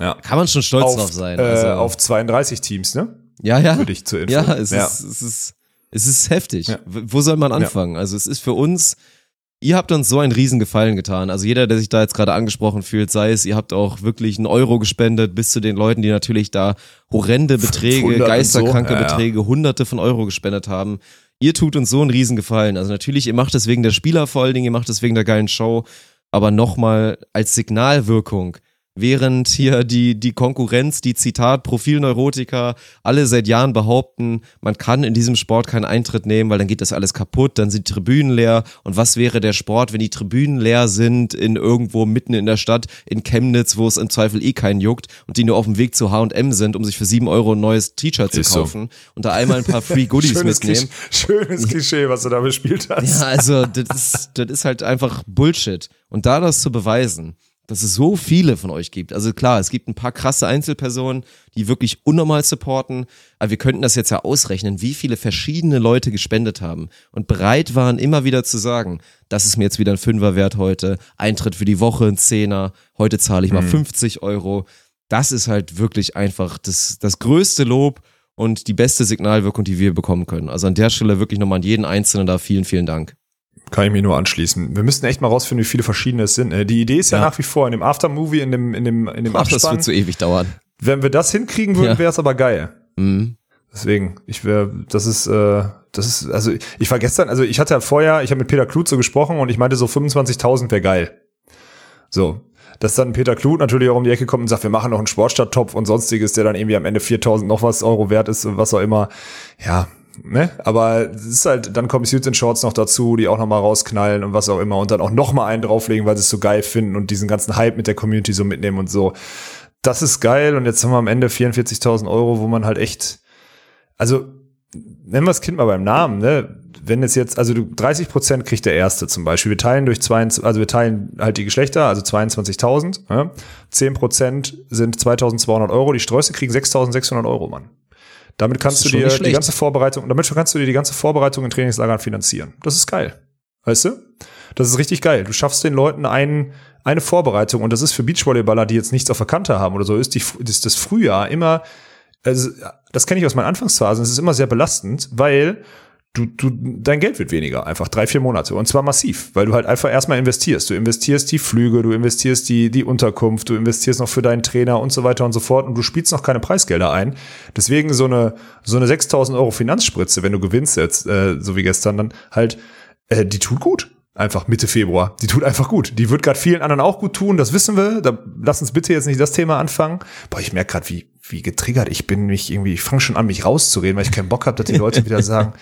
Ja. kann man schon stolz drauf Auf, sein. äh, Also, auf 32 Teams, ne? ja, ja. Für dich zur Info. Ja, es, Ja. Ist, es, ist, es ist heftig. Ja. Wo soll man anfangen? Also es ist für uns, ihr habt uns so einen Riesengefallen getan. Also jeder, der sich da jetzt gerade angesprochen fühlt, sei es, ihr habt auch wirklich einen Euro gespendet, bis zu den Leuten, die natürlich da horrende Beträge, 500 und geisterkranke so, ja. Beträge, hunderte von Euro gespendet haben. Ihr tut uns so einen Riesengefallen. Also natürlich, ihr macht es wegen der Spieler vor allen Dingen, ihr macht es wegen der geilen Show, aber nochmal als Signalwirkung während hier die, die Konkurrenz, die Zitat Profilneurotiker, alle seit Jahren behaupten, man kann in diesem Sport keinen Eintritt nehmen, weil dann geht das alles kaputt, dann sind die Tribünen leer. Und was wäre der Sport, wenn die Tribünen leer sind in irgendwo mitten in der Stadt, in Chemnitz, wo es im Zweifel eh keinen juckt und die nur auf dem Weg zu H&M sind, um sich für sieben Euro ein neues T-Shirt zu Ist so. kaufen und da einmal ein paar Free Goodies Schönes, mitnehmen. Klischee, schönes Klischee, was du da bespielt hast. Ja, also das das ist halt einfach Bullshit. Und da das zu beweisen, dass es so viele von euch gibt. Also klar, es gibt ein paar krasse Einzelpersonen, die wirklich unnormal supporten, aber wir könnten das jetzt ja ausrechnen, wie viele verschiedene Leute gespendet haben und bereit waren, immer wieder zu sagen, das ist mir jetzt wieder ein Fünfer wert heute, Eintritt für die Woche ein Zehner, heute zahle ich mal 50 Euro. Das ist halt wirklich einfach das, das größte Lob und die beste Signalwirkung, die wir bekommen können. Also an der Stelle wirklich nochmal an jeden Einzelnen da vielen, vielen Dank. Kann ich mir nur anschließen. Wir müssten echt mal rausfinden, wie viele verschiedene es sind. Äh, Die Idee ist ja, Ja. nach wie vor in dem Aftermovie, in dem, in dem, in dem Ach, das Abspann. wird so ewig dauern. Wenn wir das hinkriegen würden, Ja. wäre es aber geil. Mhm. Deswegen, ich wäre, das ist, äh, das ist, also ich war gestern, also ich hatte ja vorher, ich habe mit Peter Kluth so gesprochen und ich meinte so 25.000 wäre geil. So. Dass dann Peter Kluth natürlich auch um die Ecke kommt und sagt, wir machen noch einen Sportstadttopf und sonstiges, der dann irgendwie am Ende 4.000 noch was Euro wert ist und was auch immer. Ja, ne? Aber es ist halt, dann kommen Suits and Shorts noch dazu, die auch noch mal rausknallen und was auch immer und dann auch noch mal einen drauflegen, weil sie es so geil finden und diesen ganzen Hype mit der Community so mitnehmen und so. Das ist geil und jetzt haben wir am Ende 44.000 Euro, wo man halt echt, also nennen wir das Kind mal beim Namen, ne? Wenn es jetzt, also du 30 Prozent kriegt der Erste zum Beispiel. Wir teilen durch 22, also wir teilen halt die Geschlechter, also 22.000. Ja? 10 Prozent sind 2.200 Euro. Die Sträuße kriegen 6.600 Euro, Mann. Damit kannst du dir die schlecht. ganze Vorbereitung, damit kannst du dir die ganze Vorbereitung in Trainingslagern finanzieren. Das ist geil. Weißt du? Das ist richtig geil. Du schaffst den Leuten einen, eine Vorbereitung und das ist für Beachvolleyballer, die jetzt nichts auf der Kante haben oder so, ist, die, ist das Frühjahr immer, also das kenne ich aus meinen Anfangsphasen, es ist immer sehr belastend, weil du, du, dein Geld wird weniger, einfach drei, vier Monate. Und zwar massiv, weil du halt einfach erstmal investierst. Du investierst die Flüge, du investierst die, die Unterkunft, du investierst noch für deinen Trainer und so weiter und so fort und du spielst noch keine Preisgelder ein. Deswegen so eine, so eine 6000 Euro Finanzspritze, wenn du gewinnst jetzt, äh, so wie gestern, dann halt, äh, die tut gut. Einfach Mitte Februar. Die tut einfach gut. Die wird gerade vielen anderen auch gut tun, das wissen wir. Da, lass uns bitte jetzt nicht das Thema anfangen. Boah, ich merke gerade, wie, wie getriggert ich bin, mich irgendwie, ich fange schon an, mich rauszureden, weil ich keinen Bock habe, dass die Leute wieder sagen,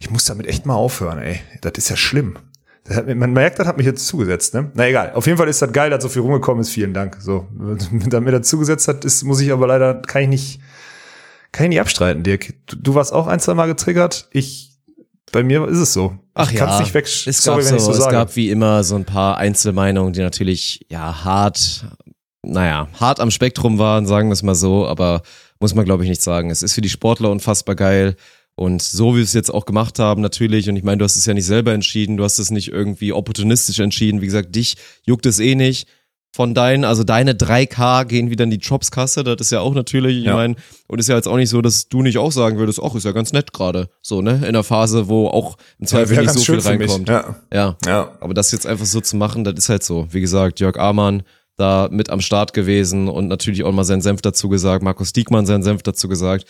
ich muss damit echt mal aufhören, ey. Das ist ja schlimm. Hat, man merkt, das hat mich jetzt zugesetzt, ne? Na egal. Auf jeden Fall ist das geil, dass so viel rumgekommen ist. Vielen Dank. So, damit mir das zugesetzt hat, ist, muss ich aber leider, kann ich nicht, kann ich nicht abstreiten, Dirk. Du, du warst auch ein, zwei Mal getriggert. Ich, bei mir ist es so. Ach ich ja, kann's nicht weg. es Sorry, gab, wenn so, so es sage. gab wie immer so ein paar Einzelmeinungen, die natürlich ja hart, naja, hart am Spektrum waren, sagen wir es mal so, aber muss man glaube ich nicht sagen. Es ist für die Sportler unfassbar geil und so wie wir es jetzt auch gemacht haben natürlich und ich meine, du hast es ja nicht selber entschieden, du hast es nicht irgendwie opportunistisch entschieden, wie gesagt, dich juckt es eh nicht. Von deinen, also deine 3K gehen wieder in die Jobskasse, das ist ja auch natürlich, ich Ja. meine, und ist ja jetzt auch nicht so, dass du nicht auch sagen würdest, ach, ist ja ganz nett gerade, so, ne, in der Phase, wo auch im Zweifel Wär nicht so viel reinkommt. Ja. Ja. Ja. Aber das jetzt einfach so zu machen, das ist halt so. Wie gesagt, Jörg Amann da mit am Start gewesen und natürlich auch mal seinen Senf dazu gesagt, Markus Diekmann seinen Senf dazu gesagt.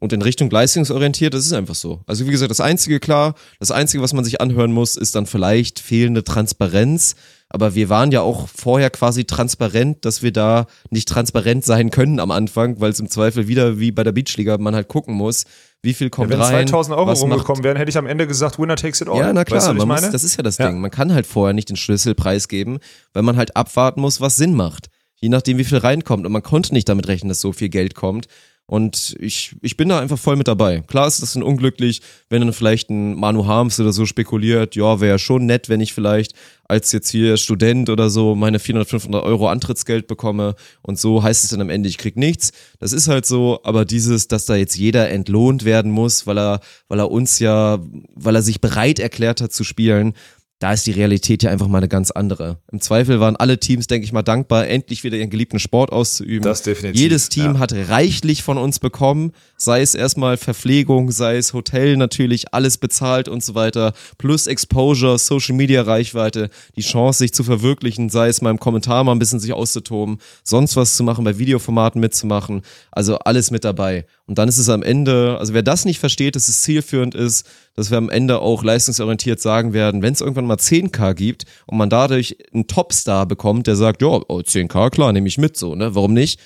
Und in Richtung leistungsorientiert, das ist einfach so. Also wie gesagt, das Einzige, klar, das Einzige, was man sich anhören muss, ist dann vielleicht fehlende Transparenz. Aber wir waren ja auch vorher quasi transparent, dass wir da nicht transparent sein können am Anfang, weil es im Zweifel wieder wie bei der Beachliga man halt gucken muss, wie viel kommt Wenn rein. 2000 Euro rumgekommen wären, hätte ich am Ende gesagt, Winner takes it all. ja, na klar, Weißt du, man muss, das ist ja das Ja. Ding. Man kann halt vorher nicht den Schlüssel preisgeben, weil man halt abwarten muss, was Sinn macht. Je nachdem, wie viel reinkommt. Und man konnte nicht damit rechnen, dass so viel Geld kommt. Und ich, ich bin da einfach voll mit dabei. Klar ist das dann unglücklich, wenn dann vielleicht ein Manu Harms oder so spekuliert, ja, wäre schon nett, wenn ich vielleicht als jetzt hier Student oder so meine 400, 500 Euro Antrittsgeld bekomme und so heißt es dann am Ende, ich krieg nichts. Das ist halt so, aber dieses, dass da jetzt jeder entlohnt werden muss, weil er, weil er uns ja, weil er sich bereit erklärt hat zu spielen, da ist die Realität ja einfach mal eine ganz andere. Im Zweifel waren alle Teams, denke ich mal, dankbar, endlich wieder ihren geliebten Sport auszuüben. Das definitiv, Jedes Team ja. hat reichlich von uns bekommen, sei es erstmal Verpflegung, sei es Hotel natürlich, alles bezahlt und so weiter, plus Exposure, Social Media Reichweite, die Chance, sich zu verwirklichen, sei es mal im Kommentar mal ein bisschen sich auszutoben, sonst was zu machen, bei Videoformaten mitzumachen, also alles mit dabei. Und dann ist es am Ende, also wer das nicht versteht, dass es zielführend ist, dass wir am Ende auch leistungsorientiert sagen werden, wenn es irgendwann mal 10k gibt und man dadurch einen Topstar bekommt, der sagt, ja, oh, 10k, klar, nehme ich mit so, ne? Warum nicht?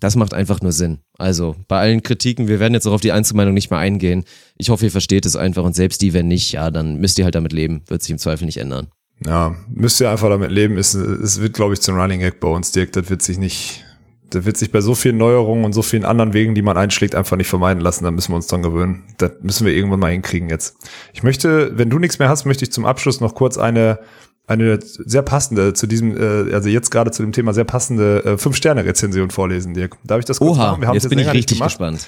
Das macht einfach nur Sinn. Also bei allen Kritiken, wir werden jetzt auch auf die Einzelmeinung nicht mehr eingehen. Ich hoffe, ihr versteht es einfach und selbst die, wenn nicht, ja, dann müsst ihr halt damit leben. Wird sich im Zweifel nicht ändern. Ja, müsst ihr einfach damit leben. Es, es wird, glaube ich, zum Running Gag bei uns, Dirk. Das wird sich nicht, das wird sich bei so vielen Neuerungen und so vielen anderen Wegen, die man einschlägt, einfach nicht vermeiden lassen. Da müssen wir uns dran gewöhnen. Das müssen wir irgendwann mal hinkriegen jetzt. Ich möchte, wenn du nichts mehr hast, möchte ich zum Abschluss noch kurz eine, eine sehr passende zu diesem, äh, also jetzt gerade zu dem Thema sehr passende äh, Fünf-Sterne-Rezension vorlesen, Dirk. Darf ich das kurz Oha, machen? Wir haben jetzt bin ich richtig gemacht. gespannt.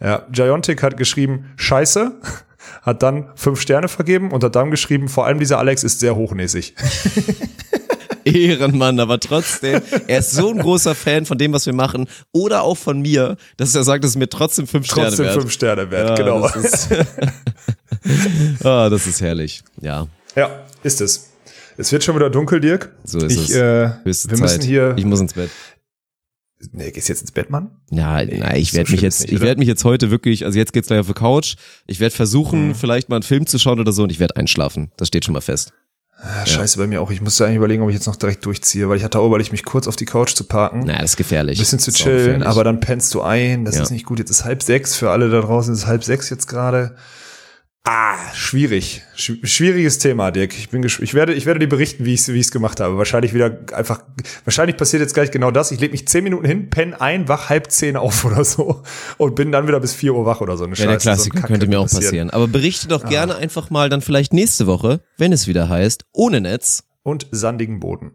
Ja, Giontic hat geschrieben, scheiße, hat dann fünf Sterne vergeben und hat dann geschrieben, vor allem dieser Alex ist sehr hochnäsig. Ehrenmann, aber trotzdem, er ist so ein großer Fan von dem, was wir machen oder auch von mir, dass er sagt, es ist mir trotzdem fünf Sterne Trotzdem wert. fünf Sterne wert, Ja, genau. Das ist, ah, das ist herrlich. Ja, Ja, ist es. Es wird schon wieder dunkel, Dirk. so ist ich, es. Äh, Höchste wir Zeit. müssen hier. ich muss ins Bett. nee, gehst jetzt ins Bett, Mann? Ja, nein, ich so werde mich jetzt, nicht, ich werde mich jetzt heute wirklich, also jetzt geht's gleich auf die Couch. Ich werde versuchen, vielleicht mal einen Film zu schauen oder so und ich werde einschlafen. Das steht schon mal fest. Ah, Scheiße bei mir auch. Ich musste eigentlich überlegen, ob ich jetzt noch direkt durchziehe, weil ich hatte auch überlegt, mich kurz auf die Couch zu parken. Naja, das ist gefährlich. Ein bisschen zu chillen, aber dann pennst du ein. Das Ja. ist nicht gut. Jetzt ist halb sechs für alle da draußen. Es ist halb sechs jetzt gerade. Ah, schwierig. Sch schwieriges Thema, Dirk. Ich bin ich werde, ich werde dir berichten, wie ich es wie ich's gemacht habe. Wahrscheinlich wieder einfach, wahrscheinlich passiert jetzt gleich genau das. Ich lege mich zehn Minuten hin, penne ein, wach halb zehn auf oder so und bin dann wieder bis vier Uhr wach oder so. Eine ja, der Klassiker so könnte mir auch passieren. Aber berichte doch ah. gerne einfach mal dann vielleicht nächste Woche, wenn es wieder heißt, ohne Netz. Und sandigen Boden.